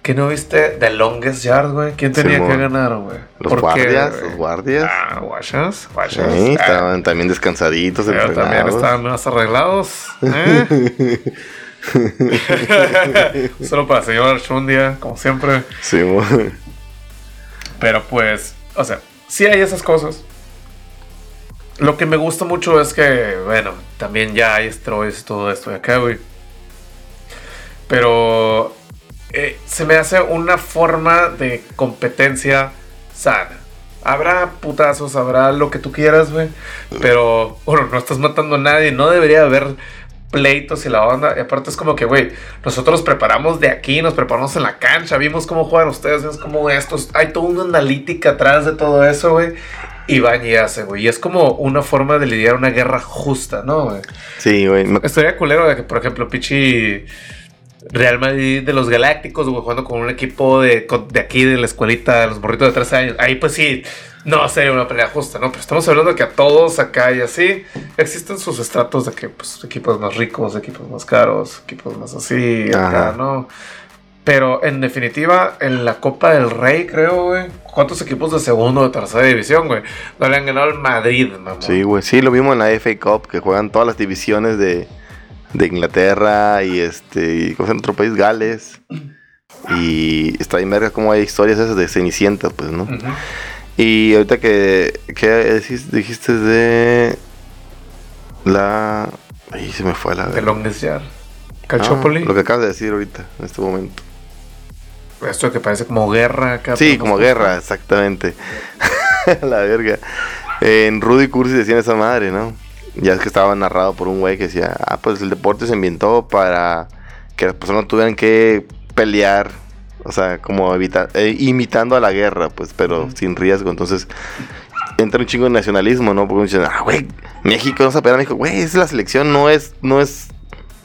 ¿Qué no viste The Longest Yard, güey? ¿Quién tenía Simón. que ganar, güey? Los ¿Por qué, guardias, güey? los guardias. Ah, guachas, Sí, guachas. Ah, estaban también descansaditos, pero también entrenados. estaban más arreglados. ¿eh? Solo para señor Archundia, como siempre. Sí, mo- Pero pues, o sea, sí hay esas cosas. Lo que me gusta mucho es que, bueno, también ya hay esteroides y todo esto de acá, güey. Pero eh, se me hace una forma de competencia sana. Habrá putazos, habrá lo que tú quieras, güey. Pero, bueno, no estás matando a nadie. No debería haber pleitos y la onda. Y aparte es como que, güey, nosotros nos preparamos de aquí, nos preparamos en la cancha, vimos cómo juegan ustedes, vimos cómo estos. Hay toda una analítica atrás de todo eso, güey. Y van y hacen, güey. Y es como una forma de lidiar una guerra justa, ¿no, güey? Sí, güey. Estaría culero de que, por ejemplo, Pichi Real Madrid de los Galácticos, güey, jugando con un equipo de, de aquí, de la escuelita, de los morritos de 13 años. Ahí, pues sí, no sería una pelea justa, ¿no? Pero estamos hablando de que a todos acá y así existen sus estratos de que, pues, equipos más ricos, equipos más caros, equipos más así, acá. ¿no? Pero en definitiva, en la Copa del Rey, creo, güey. ¿Cuántos equipos de segundo o de tercera división, güey? No le han ganado al Madrid, mamá. Sí, güey. Sí, lo vimos en la FA Cup, que juegan todas las divisiones de, de Inglaterra y este. ¿Cómo llama otro país? Gales. Y está bien verga como hay historias esas de Cenicienta, pues, ¿no? Y ahorita que, que dijiste de la... Ahí se me fue la... De Longest Yard. Ah, lo que acabas de decir ahorita, en este momento. Esto que parece como guerra acá. Sí, como guerra, exactamente. la verga. En Rudy Cursi decían esa madre, ¿no? Ya es que estaba narrado por un güey que decía, ah, pues el deporte se inventó para que las personas tuvieran que pelear, o sea, como evita- eh, imitando a la guerra, pues, pero sin riesgo. Entonces, entra un chingo de nacionalismo, ¿no? Porque dicen, ah, güey, México no se a México. Güey, es la selección, no es, no es,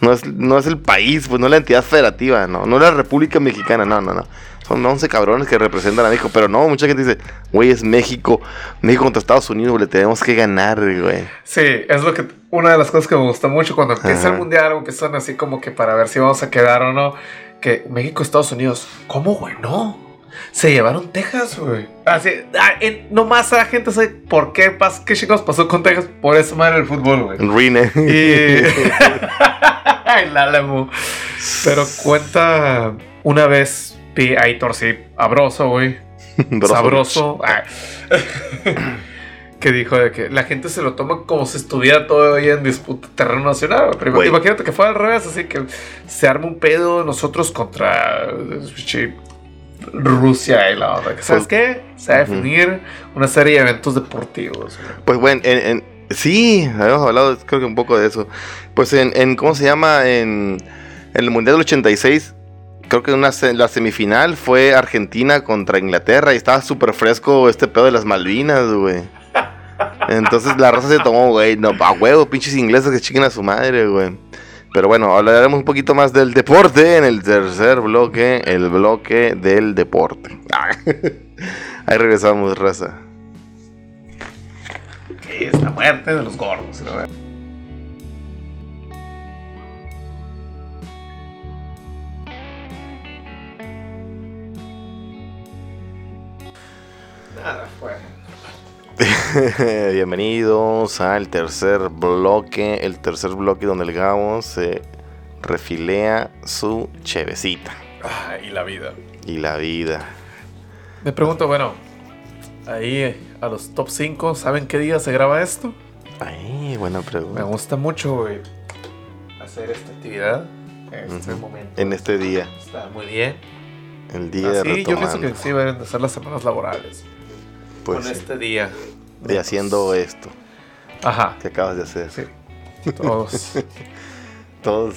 no es, no es el país, pues no es la entidad federativa, no, no es la República Mexicana, no, no, no. Son 11 cabrones que representan a México, pero no, mucha gente dice, güey, es México, México contra Estados Unidos, le tenemos que ganar, güey. Sí, es lo que una de las cosas que me gusta mucho cuando empieza Ajá. el mundial o que son así como que para ver si vamos a quedar o no. Que México, Estados Unidos, ¿cómo, güey? No. Se llevaron Texas, güey. Así, ah, en- nomás la gente sabe por qué, pas, qué chicos pasó con Texas por esa madre del fútbol, güey. Rine. Y. el Álamo. Pero cuenta una vez a Aitor, sí, abroso, güey. Broso. Sabroso. Ay. que dijo de que la gente se lo toma como si estuviera todavía en disputa terreno nacional. Pero imagínate que fuera al revés, así que se arma un pedo nosotros contra Rusia y la otra. ¿Sabes Pues- qué? Se va a definir una serie de eventos deportivos. Pues bueno, en, en- sí, habíamos hablado creo que un poco de eso. Pues en, en ¿cómo se llama? En, en el Mundial del 86, creo que una, la semifinal fue Argentina contra Inglaterra y estaba súper fresco este pedo de las Malvinas, güey. Entonces la raza se tomó, güey, no, a huevo, pinches ingleses que chiquen a su madre, güey. Pero bueno, hablaremos un poquito más del deporte en el tercer bloque, el bloque del deporte. Ahí regresamos, raza. La muerte de los gordos. ¿no? Nada fue. Bienvenidos al tercer bloque, el tercer bloque donde el Gabo se refilea su chevecita Ah, y la vida. y la vida. Me pregunto, bueno, ahí eh, a los top 5, ¿saben qué día se graba esto? Ay, buena Me pregunta. gusta mucho, güey, hacer esta actividad. En este momento. En este día, Está muy bien. el día de Así, yo pienso retomando, que sí deben de ser las semanas laborales. Pues, con sí, este día. de haciendo esto Ajá. que acabas de hacer. Sí. Todos. Todos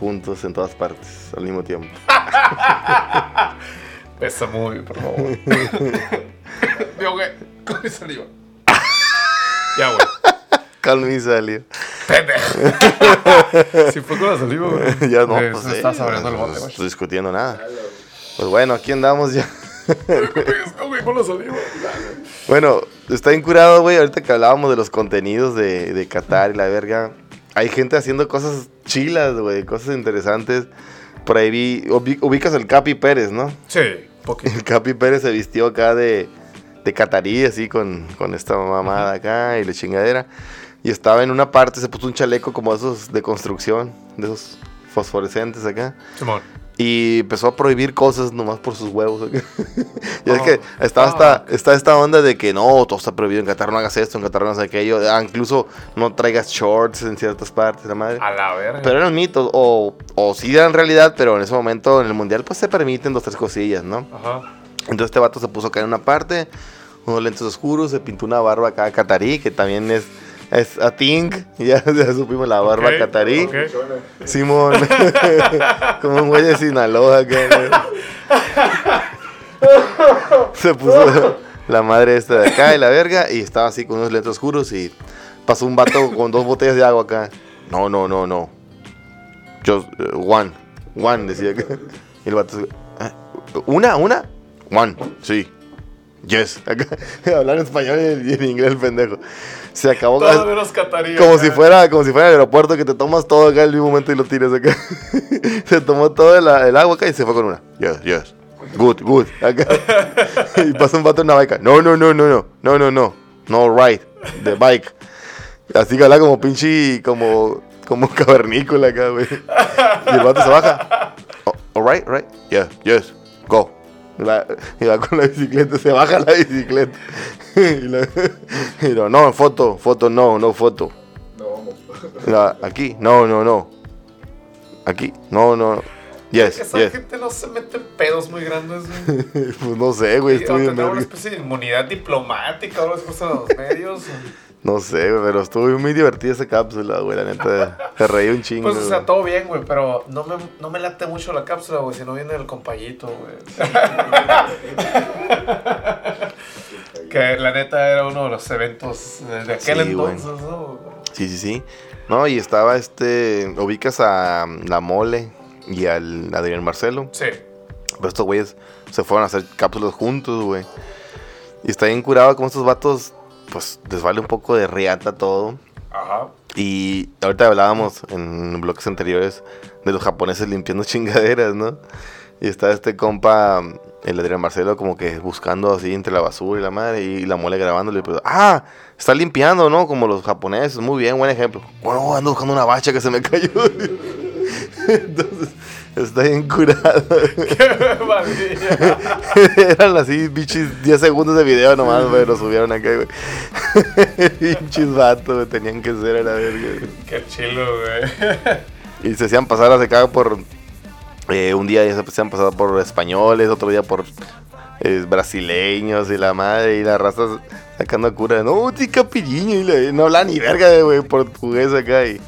juntos en todas partes al mismo tiempo. Pesa muy, por favor. Me ahogué con mi saliva. ya, güey. Calma y salió. Pendejo. Si fue con la saliva, güey. ya no, pues se sí, está saboreando el no bote, güey. estoy discutiendo nada. Pues bueno, aquí andamos ya. Bueno, está incurado, güey. Ahorita que hablábamos de los contenidos de, de Qatar y la verga. Hay gente haciendo cosas chilas, güey. Cosas interesantes. Por ahí vi. ubi- Ubicas el Capi Pérez, ¿no? Sí, poquito. El Capi Pérez se vistió acá de, de catarí, así con, con esta mamada acá y la chingadera. Y estaba en una parte, se puso un chaleco como esos de construcción, de esos fosforescentes acá. Simón. Y empezó a prohibir cosas nomás por sus huevos. y es que está esta, fuck. está esta onda de que no, todo está prohibido en Qatar, no hagas esto, en Qatar no hagas aquello. Ah, incluso no traigas shorts en ciertas partes, la madre. A la verga. Pero eran mitos, o, o sí eran realidad, pero en ese momento en el mundial pues se permiten dos, tres cosillas, ¿no? Ajá. Entonces este vato se puso acá en una parte, unos lentes oscuros, se pintó una barba acá catarí, que también es, es a Ting, ya, ya supimos la barba Ok, catarí. ok. Simón, como un güey de Sinaloa güey. Se puso la madre esta de acá y la verga y estaba así con unos lentes oscuros y pasó un vato con dos botellas de agua acá. No, no, no, no. Just eh, one. One, decía acá. Y el vato, "Ah, ¿una? ¿Una? One, sí. Yes. Acá, hablar en español y en inglés el pendejo. Se acabó. Todo catarí. Como acá. si fuera, como si fuera el aeropuerto que te tomas todo acá al mismo momento y lo tiras acá. se tomó todo el, el agua acá y se fue con una. Yes, yes. Good, good. Acá. y pasa un vato en una bike. No, no, no, no, no. No, no, no. No ride. The bike. Así que habla como pinche, como, como cavernícola acá, güey. Y el vato se baja. Oh, all right, right. Yeah, yes. Go. Y va, y va con la bicicleta, se baja la bicicleta. y, la- y lo, no, foto, foto, no, no foto. No, La- aquí, no, no, no. Aquí, no, no. Yes, Esa yes. gente no se mete en pedos muy grandes, güey. pues no sé, güey, estuvo bien una especie de inmunidad diplomática o algo así en los medios. No sé, güey, pero estuvo muy divertida esa cápsula, güey, la neta. Se reí un chingo. Pues, o sea, güey. todo bien, güey, pero no me, no me late mucho la cápsula, güey, si no viene el compayito, güey. que la neta era uno de los eventos de, de aquel Sí, güey. entonces, ¿no? Sí, sí, sí. No, y estaba este. Ubicas a um, La Mole y al Adrián Marcelo. Sí. Pero estos güeyes se fueron a hacer cápsulas juntos, güey. Y está bien curado como estos vatos, pues les vale un poco de riata todo. Ajá. Y ahorita hablábamos en bloques anteriores de los japoneses limpiando chingaderas, ¿no? Y está este compa, el Adrián Marcelo, como que buscando así entre la basura y la madre, y la mole grabándole. Pues, ah, está limpiando, ¿no? Como los japoneses, muy bien, buen ejemplo. Bueno, ando buscando una bacha que se me cayó. Entonces, está bien curado. Eran así, bichis, 10 segundos de video nomás, güey, lo subieron acá, güey. Pinches vatos, güey, tenían que ser a la verga, güey. ¡Qué chilo, güey! Y se hacían pasar hace acá por. eh, un día ya se hacían pasar por españoles, otro día por eh, brasileños y la madre y la raza sacando cura. No, tica pilliño. Y la- no habla ni verga, güey, portugués acá. Y,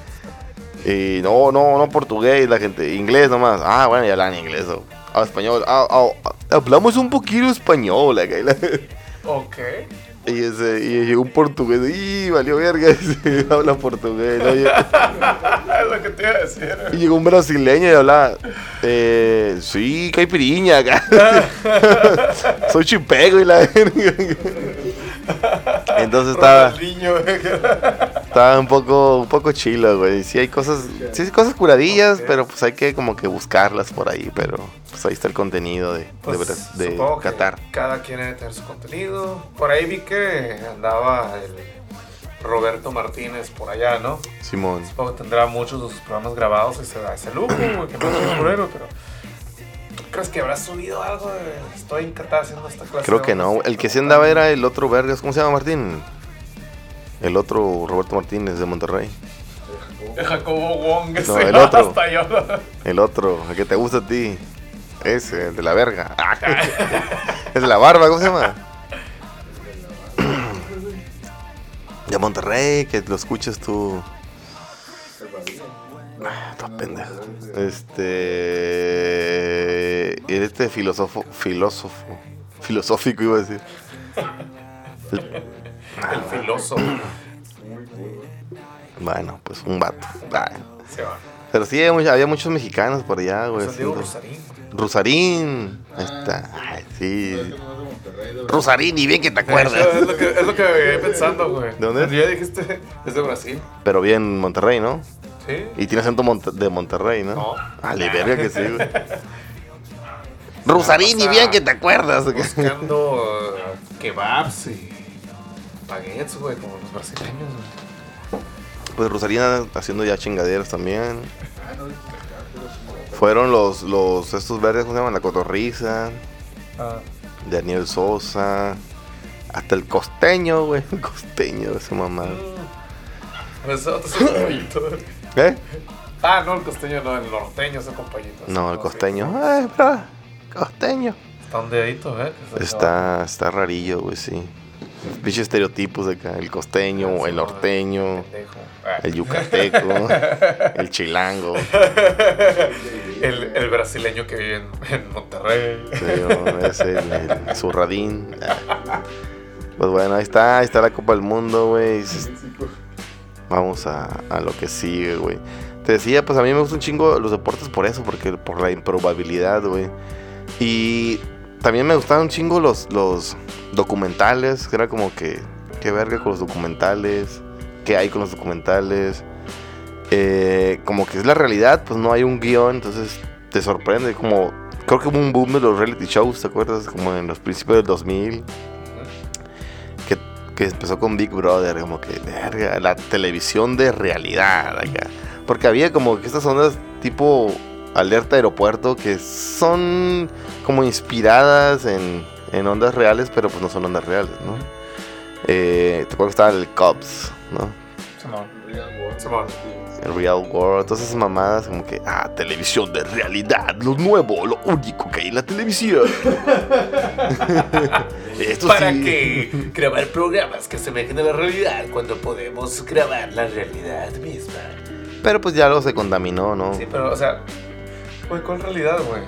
y no, no, no portugués, la gente. Inglés nomás. Ah, bueno, ya hablan inglés. o español. Ah, ah, hablamos un poquito español acá. Ok. y ese, y un portugués. Y valió verga. habla portugués. ¿no? Lo que te iba a decir. Y llegó un brasileño y hablaba, eh, sí, caipiriña acá. Soy chipego y la verga. Entonces estaba, estaba un poco, un poco chilo, güey. Sí hay cosas, sí hay cosas curadillas, pero pues hay que como que buscarlas por ahí, pero pues ahí está el contenido de, de, Pues, de que Qatar. Cada quien debe tener su contenido. Por ahí vi que andaba el Roberto Martínez por allá, ¿no? Simón. Supongo que tendrá muchos de sus programas grabados y se da ese lujo, güey, que no es pero. ¿Tú crees que habrá subido algo? Estoy en Qatar haciendo esta clase Creo que no. ondas"? El que sí andaba era el otro vergas, ¿cómo se llama Martín? El otro Roberto Martínez de Monterrey. El Jacobo Wong, ese, el otro. hasta yo. El otro, el que te gusta a ti. Ese, el de la verga. es de la barba, ¿cómo se llama? De Monterrey, que lo escuches tú. Ah, pendejo. Este. Este filósofo. Filósofo. Filosófico iba a decir. El filósofo. Bueno, pues un vato. Ah, Se va. Pero sí, había much- había muchos mexicanos por allá, güey. Diego Rosarín. Rusarín. Ahí está. Ay, sí. Rusarín, y bien que te acuerdas. Es lo que, es lo que me quedé pensando, güey. ¿De dónde dijiste, es de Brasil. Pero bien Monterrey, ¿no? Sí. Y tiene acento monte- de Monterrey, ¿no? No. Vale, verga que sí, güey. Rusarín, y O sea, bien que te acuerdas. Buscando eh, kebabs y baguettes, güey, como los brasileños, güey. Pues Rusarín anda haciendo ya chingaderas también. Ah, Fueron los, los, estos verdes, ¿cómo se llaman? La Cotorriza, Ah, Daniel Sosa, hasta el costeño, güey. El costeño, ese mamá. Pues ese otro es el compañito. ¿Eh? Ah, no, el costeño no, el norteño es el compañito. No, el costeño. Ay, bro, costeño. Está un dedito, ¿eh? Está, está rarillo, güey, sí. Pinches estereotipos de acá. El costeño, Sí, el no, norteño. Ah. el yucateco, el chilango. el, el brasileño que vive en, en Monterrey. Sí, es el, el zurradín. Pues bueno, ahí está, ahí está la Copa del Mundo, güey. Vamos a, a lo que sigue, güey. Te decía, pues a mí me gustan un chingo los deportes por eso, porque por la improbabilidad, güey. Y también me gustaban un chingo los, los documentales, que era como que, qué verga con los documentales, qué hay con los documentales. Eh, como que es la realidad, pues no hay un guion, entonces te sorprende. Como, creo que hubo un boom de los reality shows, ¿te acuerdas? Como en los principios del 2000 que, que empezó con Big Brother, como que, verga, la televisión de realidad. Porque había como que estas ondas tipo alerta aeropuerto que son como inspiradas en, en ondas reales, pero pues no son ondas reales, ¿no? Eh, ¿Te acuerdas que estaba el Cops, no? El Real World, todas esas mamadas como que, ah, televisión de realidad, lo nuevo, lo único que hay en la televisión. Esto ¿Para sí. qué grabar programas que semejen a la realidad cuando podemos grabar la realidad misma? Pero pues ya algo se contaminó, ¿no? Sí, pero, o sea, güey, ¿cuál realidad, güey?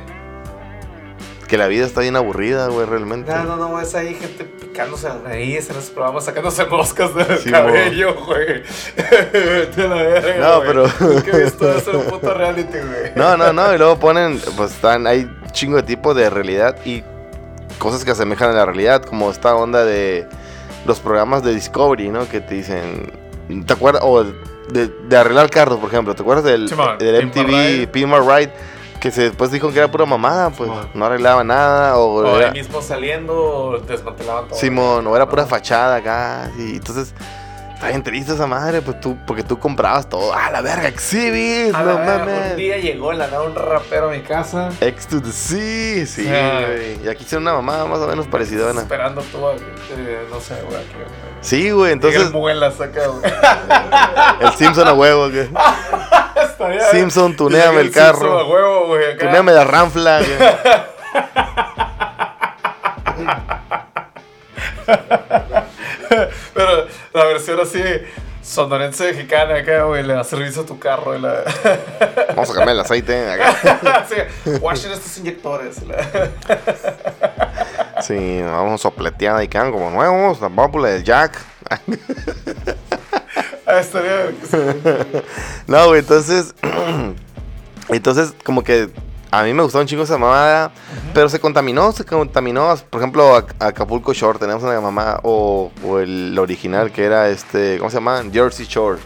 Que la vida está bien aburrida, güey, realmente. No, no, no, es ahí gente picándose la nariz en los programas, sacándose moscas del Sí, cabello, güey. A la verga, No, pero- Nunca he visto eso en un puto reality, güey. No, no, no, y luego ponen, pues están, hay chingo de tipo de realidad y cosas que asemejan a la realidad, como esta onda de los programas de Discovery, ¿no? Que te dicen, ¿te acuerdas? O de, de arreglar carros, por ejemplo, ¿te acuerdas del, MTV Ride. Pimp My Ride? Que se después dijo que era pura mamada, pues Simón. no arreglaba nada, o, O era, ahí mismo saliendo, desmantelaban todo. Simón, o era pura fachada acá, y entonces... Está bien triste esa madre, pues tú, porque tú comprabas todo. ¡Ah, la verga! ¡Exhibit! A ¡No la verga, mames! Un día llegó la nada un rapero a mi casa. X to the C, sí, güey. Y aquí hicieron una mamada más o menos parecida. Esperando tú a eh, no sé, güey. Sí, güey, Entonces. entonces muelas acá, güey. el Simpson a huevo, güey. Estaría- Simpson, tuneame llega el carro. Simpson a huevo, güey. acá. Tuneame la ranfla, güey. Pero la versión así, sonorense mexicana acá, güey, le da servicio a tu carro. Y la... Vamos a cambiar el aceite. acá. sí, washen estos inyectores. la- Sí, vamos sopleteando y quedan como nuevos. La válvula del Jack. Ah, estaría. No, güey, entonces. entonces, como que a mí me gustó un chingo esa mamada. Pero se contaminó, se contaminó. Por ejemplo, Ac- Acapulco Shore, tenemos una mamada. O, o el original que era este. ¿Cómo se llama? Jersey Shore.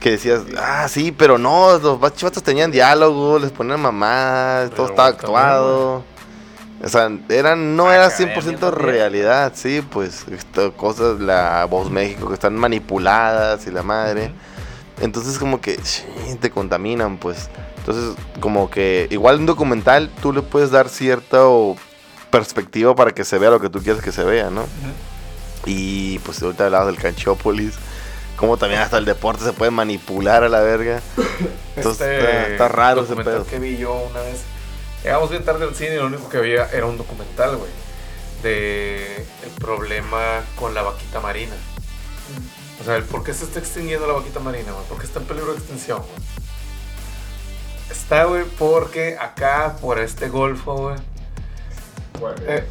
Que decías, ah, sí, pero no, los bachivatos tenían diálogo, les ponían mamadas, todo estaba actuado. O sea, eran, no era Academia 100% también. realidad, sí, pues, esto, cosas, la voz México que están manipuladas y la madre. Entonces como que te contaminan, pues. Entonces como que igual un documental tú le puedes dar cierta perspectiva para que se vea lo que tú quieres que se vea, ¿no? Y pues ahorita hablabas del Canchópolis, como también hasta el deporte se puede manipular a la verga. Entonces está, está raro ese Este documental pedo. que vi yo una vez. Llegamos bien tarde al cine y lo único que veía era un documental, güey. De el problema con la vaquita marina. O sea, el por qué se está extinguiendo la vaquita marina, güey. ¿Por qué está en peligro de extinción, güey? Está, güey, porque acá, por este golfo, güey. Bueno, Eh,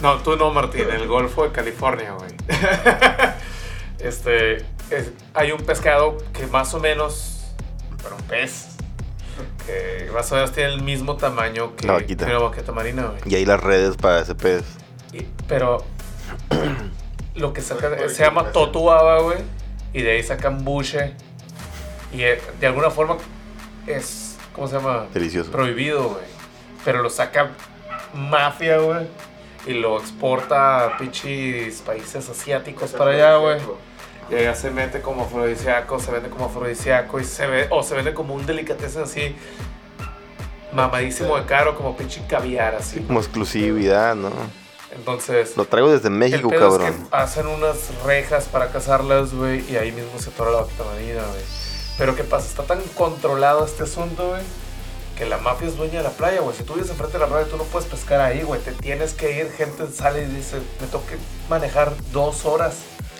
no, tú no, Martín, el Golfo de California, güey. este, es- hay un pescado que más o menos, pero un pez, que más o menos tiene el mismo tamaño que, La vaquita. que una vaqueta marina, güey. Y ahí las redes para ese pez. Y- pero lo que sacan se llama totuaba, güey, y de ahí sacan buche, y eh, de alguna forma es, ¿cómo se llama? Delicioso. prohibido, güey. Pero lo saca mafia, güey. Y lo exporta a pinches países asiáticos para allá, güey. Y allá se mete como afrodisíaco, se vende como afrodisíaco y se ve, o se vende como un delicatessen así mamadísimo de caro, como pinche caviar así. Como exclusividad, ¿no? Entonces, Lo traigo desde el México, es cabrón. que hacen unas rejas para cazarlas, güey, y ahí mismo se atora la vaquita marina, güey. Pero ¿qué pasa? Está tan controlado este asunto, güey, que la mafia es dueña de la playa, güey. Si tú vives enfrente de la playa, tú no puedes pescar ahí, güey. Te tienes que ir, gente sale y dice, me tengo que manejar dos horas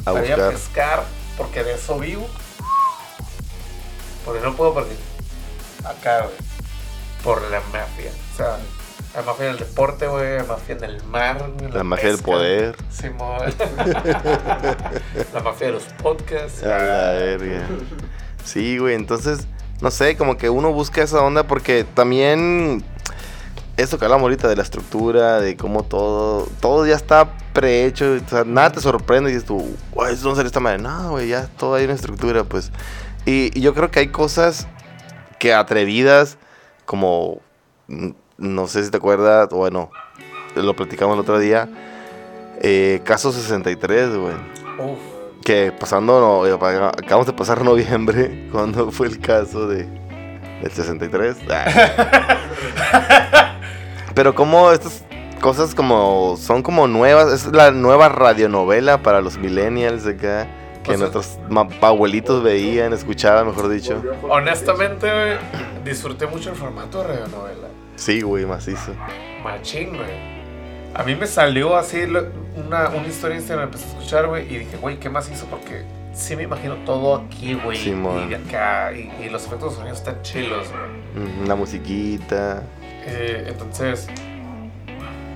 A para ir a pescar, porque de eso vivo. Porque no puedo porque acá, güey, por la mafia. O sea, la mafia del deporte, güey, la mafia en el mar, güey, La magia del poder. Simón. la mafia de los podcasts. A la verga. Sí, güey, entonces, no sé, como que uno busca esa onda porque también esto que hablamos ahorita de la estructura, de cómo todo, todo ya está prehecho, o sea, nada te sorprende y dices tú, güey, ¿dónde sale esta madre? No, güey, ya todo hay una estructura, pues. Y, yo creo que hay cosas que atrevidas, como, mm, no sé si te acuerdas, bueno, lo platicamos el otro día, eh, Caso 63, güey Uf. Que pasando, no, eh, acabamos de pasar noviembre, cuando fue el caso de del 63. Ah. Pero como estas cosas como son como nuevas, es la nueva radionovela para los millennials de acá. que O sea, nuestros abuelitos veían, escuchaban, mejor dicho. Honestamente, disfruté mucho el formato de radionovela. Sí, güey, macizo. Machín, güey. A mí me salió así una, una historia en Instagram, empecé a escuchar, güey, y dije, güey, ¿qué más hizo? Porque sí me imagino todo aquí, güey. Simón. y de acá, y, y los efectos de sonido están chilos, güey. La musiquita. Eh, entonces,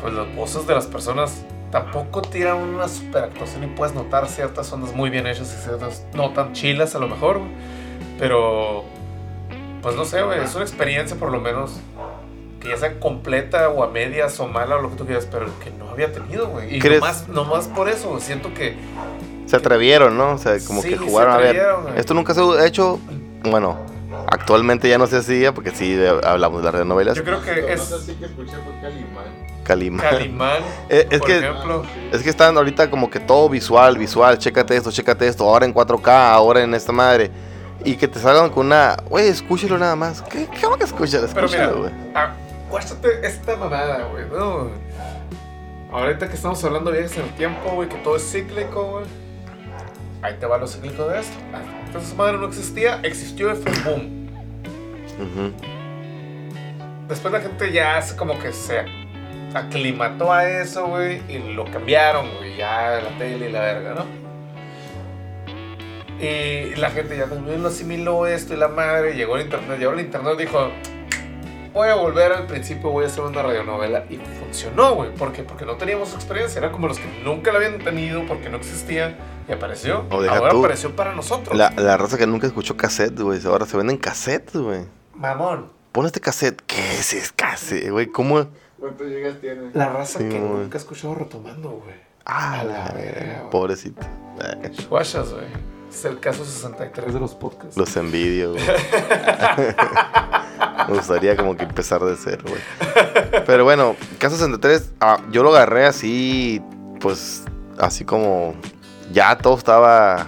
pues las voces de las personas tampoco tiran una super actuación y puedes notar ciertas ondas muy bien hechas y ciertas no tan chilas a lo mejor, pero pues no sé, güey, es una experiencia por lo menos que ya sea completa o a medias o mala o lo que tú quieras, pero que no había tenido, güey. Y ¿Crees? nomás, nomás por eso, siento que Se atrevieron, ¿no? O sea, como Sí, que se jugaron a ver. atrevieron, güey. Esto nunca se ha hecho. Bueno, actualmente ya no se hacía porque sí hablamos de las radionovelas. yo creo que es así que escuché fue Calimán. Calimán. Calimán, Eh, es por que ejemplo. Es que están ahorita como que todo visual, visual, chécate esto, chécate esto, ahora en 4K, ahora en esta madre. Y que te salgan con una, güey, escúchalo nada más. ¿Qué, qué a escuchar? Escúchalo, güey. Esta mamada, güey. No. Ahorita que estamos hablando de viajes en el tiempo, güey, que todo es cíclico, güey. Ahí te va lo cíclico de esto. Entonces madre no existía, existió y fue boom. Ujú. Después la gente ya hace como que se aclimató a eso, güey, y lo cambiaron, güey, ya la tele y la verga, ¿no? Y la gente ya también lo asimiló esto y la madre, llegó el internet, llegó el internet y dijo, voy a volver al principio, voy a hacer una radionovela. Y funcionó, güey. ¿Por qué? Porque no teníamos experiencia, era como los que nunca la habían tenido porque no existía y apareció. O deja Ahora tú. apareció para nosotros. La, la raza que nunca escuchó cassette, güey. Ahora se venden cassettes, güey. Mamón. Pon este cassette. ¿Qué es ese cassette, güey? ¿Cómo? ¿Cuántos gigas tiene? La raza Sí, que güey. nunca ha escuchado retomando, güey. Ah, A la verga, güey. Pobrecito. Guachas, güey. Es el caso 63 de los podcasts. Los envidio, güey. Me gustaría como que empezar de cero, güey. Pero bueno, caso 63, ah, yo lo agarré así, pues, así como ya todo estaba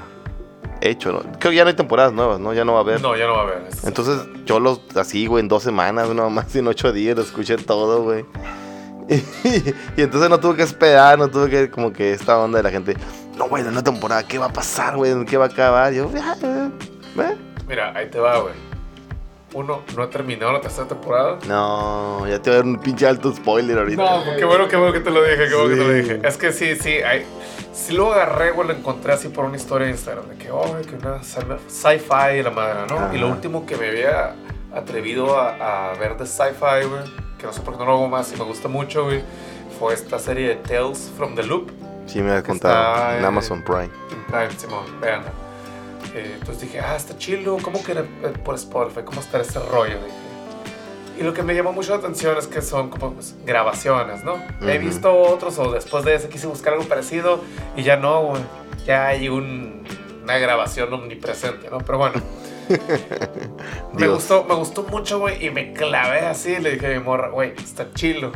hecho, ¿no? Creo que ya no hay temporadas nuevas, ¿no? Ya no va a haber. No, ya no va a haber. Este- Entonces yo lo así, güey, en dos semanas, no más en ocho días, lo escuché todo, güey. Y, entonces no tuve que esperar, no tuve que, como que esta onda de la gente, no, güey, en una temporada, ¿qué va a pasar, güey? ¿En qué va a acabar? Yo, "Ah, eh, eh". Mira, ahí te va, güey. Uno, no ha terminado la tercera temporada. No, ya te voy a dar un pinche alto spoiler ahorita. No, qué bueno, qué bueno que te lo dije, qué bueno que te lo dije. Es que sí, sí, hay, sí lo agarré, güey, lo encontré así por una historia de Instagram, de que, oh, que una sci- sci-fi y la madre, ¿no? Y lo Ajá. último que me había atrevido a, a ver de sci-fi, güey, que no sé por qué no lo hago más y me gusta mucho, güey, fue esta serie de Tales from the Loop. Sí, me has contado. está, En eh, Amazon Prime. en Prime, Simón, véanla. Eh, entonces dije, ah, está chido, ¿cómo que era, eh, por Spotify? ¿Cómo está ese rollo? Dije. Y lo que me llamó mucho la atención es que son como pues, grabaciones, ¿no? He Ujú. visto otros o después de ese quise buscar algo parecido y ya no, güey. Ya hay un- una grabación omnipresente, ¿no? Pero bueno. me gustó, me gustó mucho, güey, y me clavé así. Le dije a mi morra, güey, está chilo.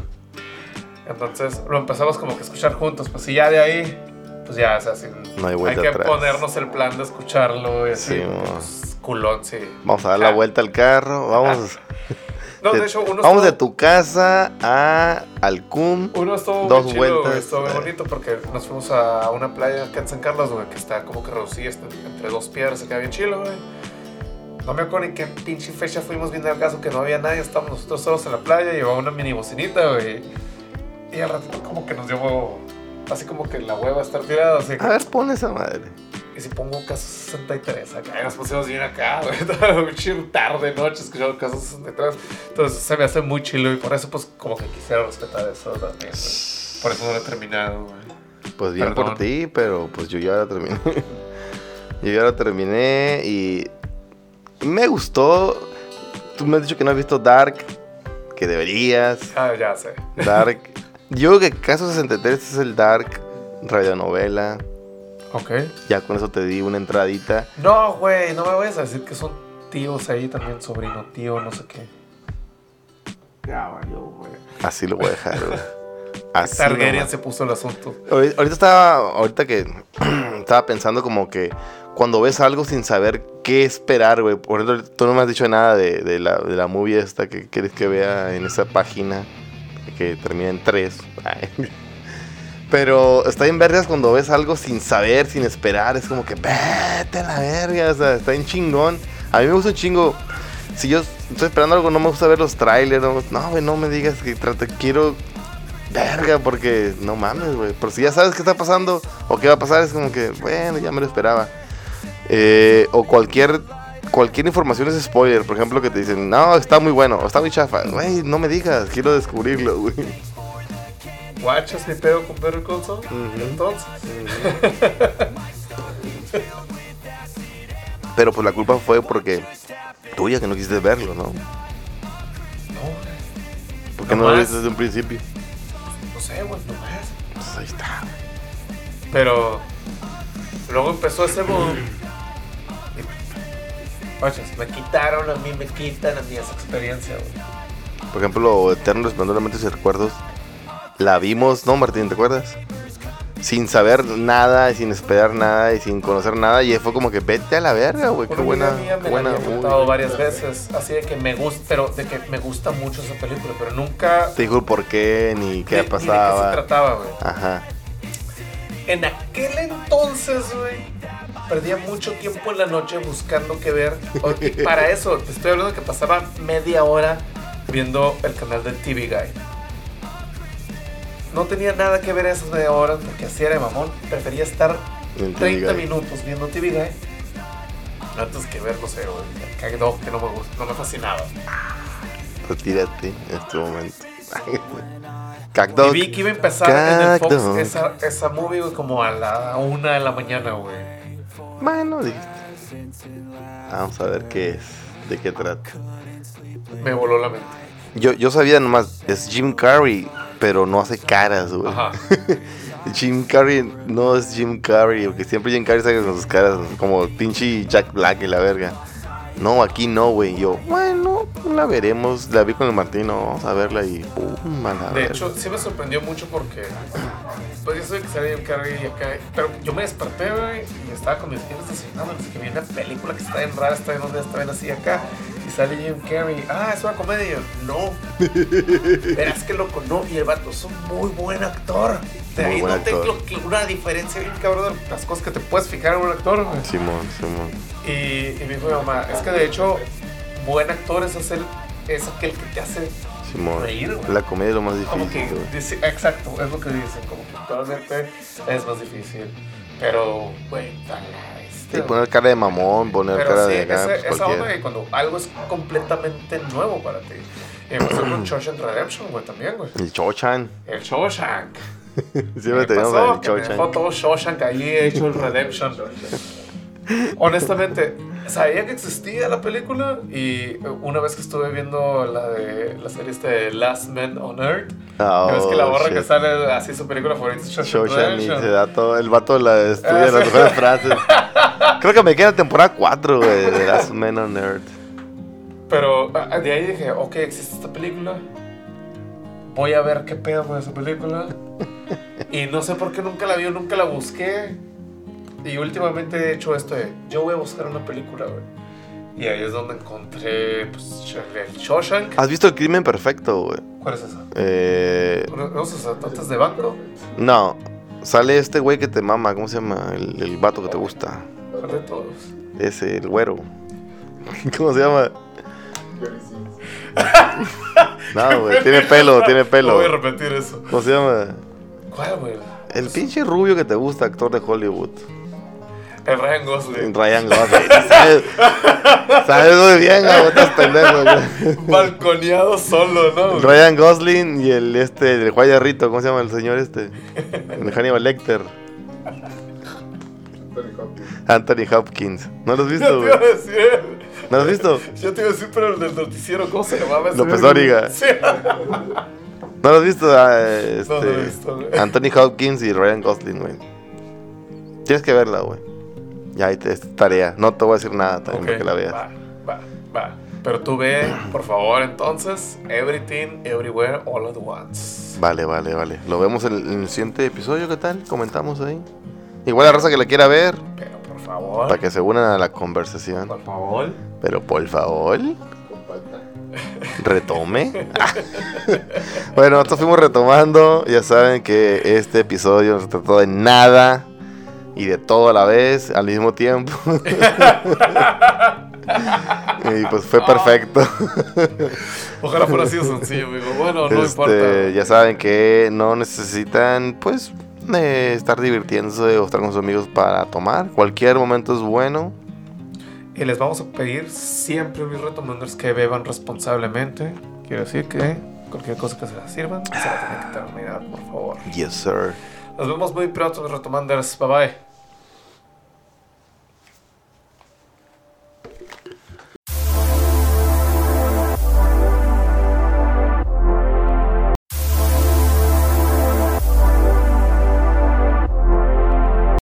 Entonces lo empezamos como que a escuchar juntos, pues y ya de ahí, pues ya, o sea, sin- No hay que atrás. ponernos el plan de escucharlo y así. Sí, pues, culón, sí. Vamos a dar la Ah. vuelta al carro. Vamos, No, de de- hecho, uno vamos de tu casa a Alcum. Uno estuvo Dos muy chido, vueltas, estuvo muy bonito porque nos fuimos a una playa acá en San Carlos, güey, que está como que reducida entre dos piedras, se queda bien chido, güey. No me acuerdo en qué pinche fecha fuimos viendo el caso que no había nadie, estábamos nosotros solos en la playa, llevaba una mini bocinita, güey. Y al ratito como que nos llevó así como que la hueva estar tirada, así que, A ver, pon esa madre. y si pongo caso 63 acá, nos pusimos bien acá, güey, toda muy chido, tarde, noche, escuchando caso 63. Entonces se me hace muy chilo y por eso pues como que quisiera respetar eso también. Por eso no lo he terminado, güey. Pues bien Perdón. por ti, pero pues yo ya la terminé. yo ya la terminé y me gustó. Tú me has dicho que no has visto Dark, que deberías. Ah, ya sé. Dark. Yo creo que Caso 63 es el Dark radionovela. Ok. Ya con eso te di una entradita. No, güey, no me vayas a decir que son tíos ahí también, sobrino, tío, no sé qué. Ya güey. Así lo voy a dejar, güey. Así Targaryen se puso el asunto. Ahorita ahorita estaba, ahorita que estaba pensando como que cuando ves algo sin saber qué esperar, güey. Por ejemplo, tú no me has dicho nada de, de la, de la movie esta que quieres que vea en esa página que termina en 3. Pero está en vergas cuando ves algo sin saber, sin esperar. Es como que vete a la verga. O sea, está en chingón. A mí me gusta un chingo. Si yo estoy esperando algo, no me gusta ver los trailers. No, güey, no me digas que trate, quiero verga, porque no mames, güey. Pero si ya sabes qué está pasando o qué va a pasar, es como que, bueno, ya me lo esperaba. Eh, o cualquier cualquier información es spoiler. Por ejemplo, que te dicen, no, está muy bueno, está muy chafa. Güey, no me digas, quiero descubrirlo, güey. ¿Guachas mi pedo con Better Call Saul? Entonces, Pero pues la culpa fue porque tuya que no quisiste verlo, ¿no? no, güey. ¿Por qué no No lo viste desde un principio? No sé, güey, no más. Pues ahí está. Pero luego empezó ese Guachas, me quitaron a mí, me quitan a mí esa experiencia, güey. Por ejemplo, Eterno Resplandor de Mentes y Recuerdos. La vimos, ¿no, Martín? ¿Te acuerdas? Sin saber nada, y sin esperar nada, y sin conocer nada. Y fue como que vete a la verga, güey. Qué buena, mía me qué buena varias veces, así de que me gusta, pero de que me gusta mucho esa película, pero nunca Te dijo el por qué, ni qué ni de qué se pasaba. trataba, güey. Ajá. En aquel entonces, güey, perdía mucho tiempo en la noche buscando qué ver. Y para eso, te estoy hablando que pasaba media hora viendo el canal de TV Guy. No tenía nada que ver esas media hora porque así era de mamón. Prefería estar En 30 TV Guide. minutos viendo TV Guy antes que ver, no sé, Kagdog, que no me gusta, no me fascinaba. Retírate en este momento. Y Cacdog. vi que iba a empezar en el Fox Cagdog. esa, esa movie, güey, como a la una de la mañana, güey. Bueno, dijiste. Vamos a ver qué es. De qué trata. Me voló la mente. Yo, yo sabía nomás, es Jim Carrey, pero no hace caras, güey. Ajá. Jim Carrey no es Jim Carrey, porque siempre Jim Carrey saca con sus caras como pinche Jack Black y la verga. No, aquí no, güey. Yo, bueno, la veremos. La vi con el Martino, vamos a verla y pum, a la De verga. hecho, sí me sorprendió mucho porque. Pues yo soy que salía Jim Carrey y acá. Pero yo me desperté, güey, y estaba con mis hijos desayunando. Así que vi una película que está bien rara, está bien donde está bien así acá. Y sale Jim Carrey. Ah, es una comedia. No. Verás que loco, no. Y el vato es un muy buen actor. De Muy ahí buen no tengo actor. que- una diferencia bien cabrón de las cosas que te puedes fijar en un actor, güey. Simón, Simón. Y, y me dijo mi mamá, es que de hecho, buen actor es, hacer, es aquel que te hace Simón. Reír, güey. La comedia es lo más como difícil, que, güey. dice- exacto, es lo que dicen, como que actualmente es más difícil. Pero, güey, bestia, Sí, poner cara de mamón, poner Pero cara sí, de acá, esa, pues, esa onda que cuando algo es completamente nuevo para ti. Y pasó con Shawshank Redemption, güey, también, güey. El Chochan. El Shawshank. Siempre Me tenemos pasó el que me dejó todo Shawshank ahí hecho el Redemption. Honestamente, sabía que existía la película y una vez que estuve viendo la de la serie este de Last Man on Earth, Ah, ves que la oh, borra que shit. sale así su película favorita Shawshank y se da todo. El vato la estudia las mejores frases. Creo que me queda temporada 4, güey, de Last Men on Earth. Pero de ahí dije, ok, existe esta película. Voy a ver qué pedo con esa película. Y no sé por qué nunca la vi, nunca la busqué. Y últimamente he hecho esto de, yo voy a buscar una película, güey. Y ahí es donde encontré, pues, el Shawshank. ¿Has visto el crimen perfecto, güey? ¿Cuál es esa? Eh, ¿No no asaltantes de banco? no. Sale este güey que te mama, ¿cómo se llama? El, el vato que te gusta. ¿Cuál de todos? Ese, el güero. ¿Cómo se llama? No, güey, tiene pelo, tiene No pelo. voy a repetir eso. ¿Cómo se llama? ¿Cuál, güey? El pinche rubio que te gusta, actor de Hollywood. El Ryan Gosling. Ryan Gosling. ¿Sabes, sabes muy bien, güey, estás pendejo, güey. Balconeado solo, ¿no? güey? Ryan Gosling y el este, el Guayarrito, ¿cómo se llama el señor este? El Hannibal Lecter. Anthony Hopkins. Anthony Hopkins. ¿No lo has visto, güey? ¿No lo has visto? Yo te iba a decir, pero el del noticiero, ¿cómo se llamaba? López? Dóriga. Sí. ¿No lo has visto? Ah, este, No lo he visto, güey. Anthony Hopkins y Ryan Gosling, güey. Tienes que verla, güey. Ya, ahí te, es tarea. No te voy a decir nada también Ok, para que la veas. Va, va, va. Pero tú ve, por favor, entonces, Everything, Everywhere, All at Once. Vale, vale, vale. Lo vemos en el, en el siguiente episodio, ¿qué tal? Comentamos ahí. Igual la raza que la quiera ver, Pero por favor, para que se unan a la conversación. por favor. Pero por favor. Retome. bueno, nosotros fuimos retomando. Ya saben que este episodio no se trató de nada y de todo a la vez, al mismo tiempo. y pues fue perfecto. Ojalá fuera así de sencillo, amigo. Bueno, no Este, importa. Ya saben que no necesitan, pues, estar divirtiéndose o estar con sus amigos para tomar. Cualquier momento es bueno. Y les vamos a pedir siempre, mis retomanders, que beban responsablemente. Quiero decir que cualquier cosa que se les sirvan, se la tienen que terminar, por favor. Yes, sir. Nos vemos muy pronto, retomanders. Bye bye.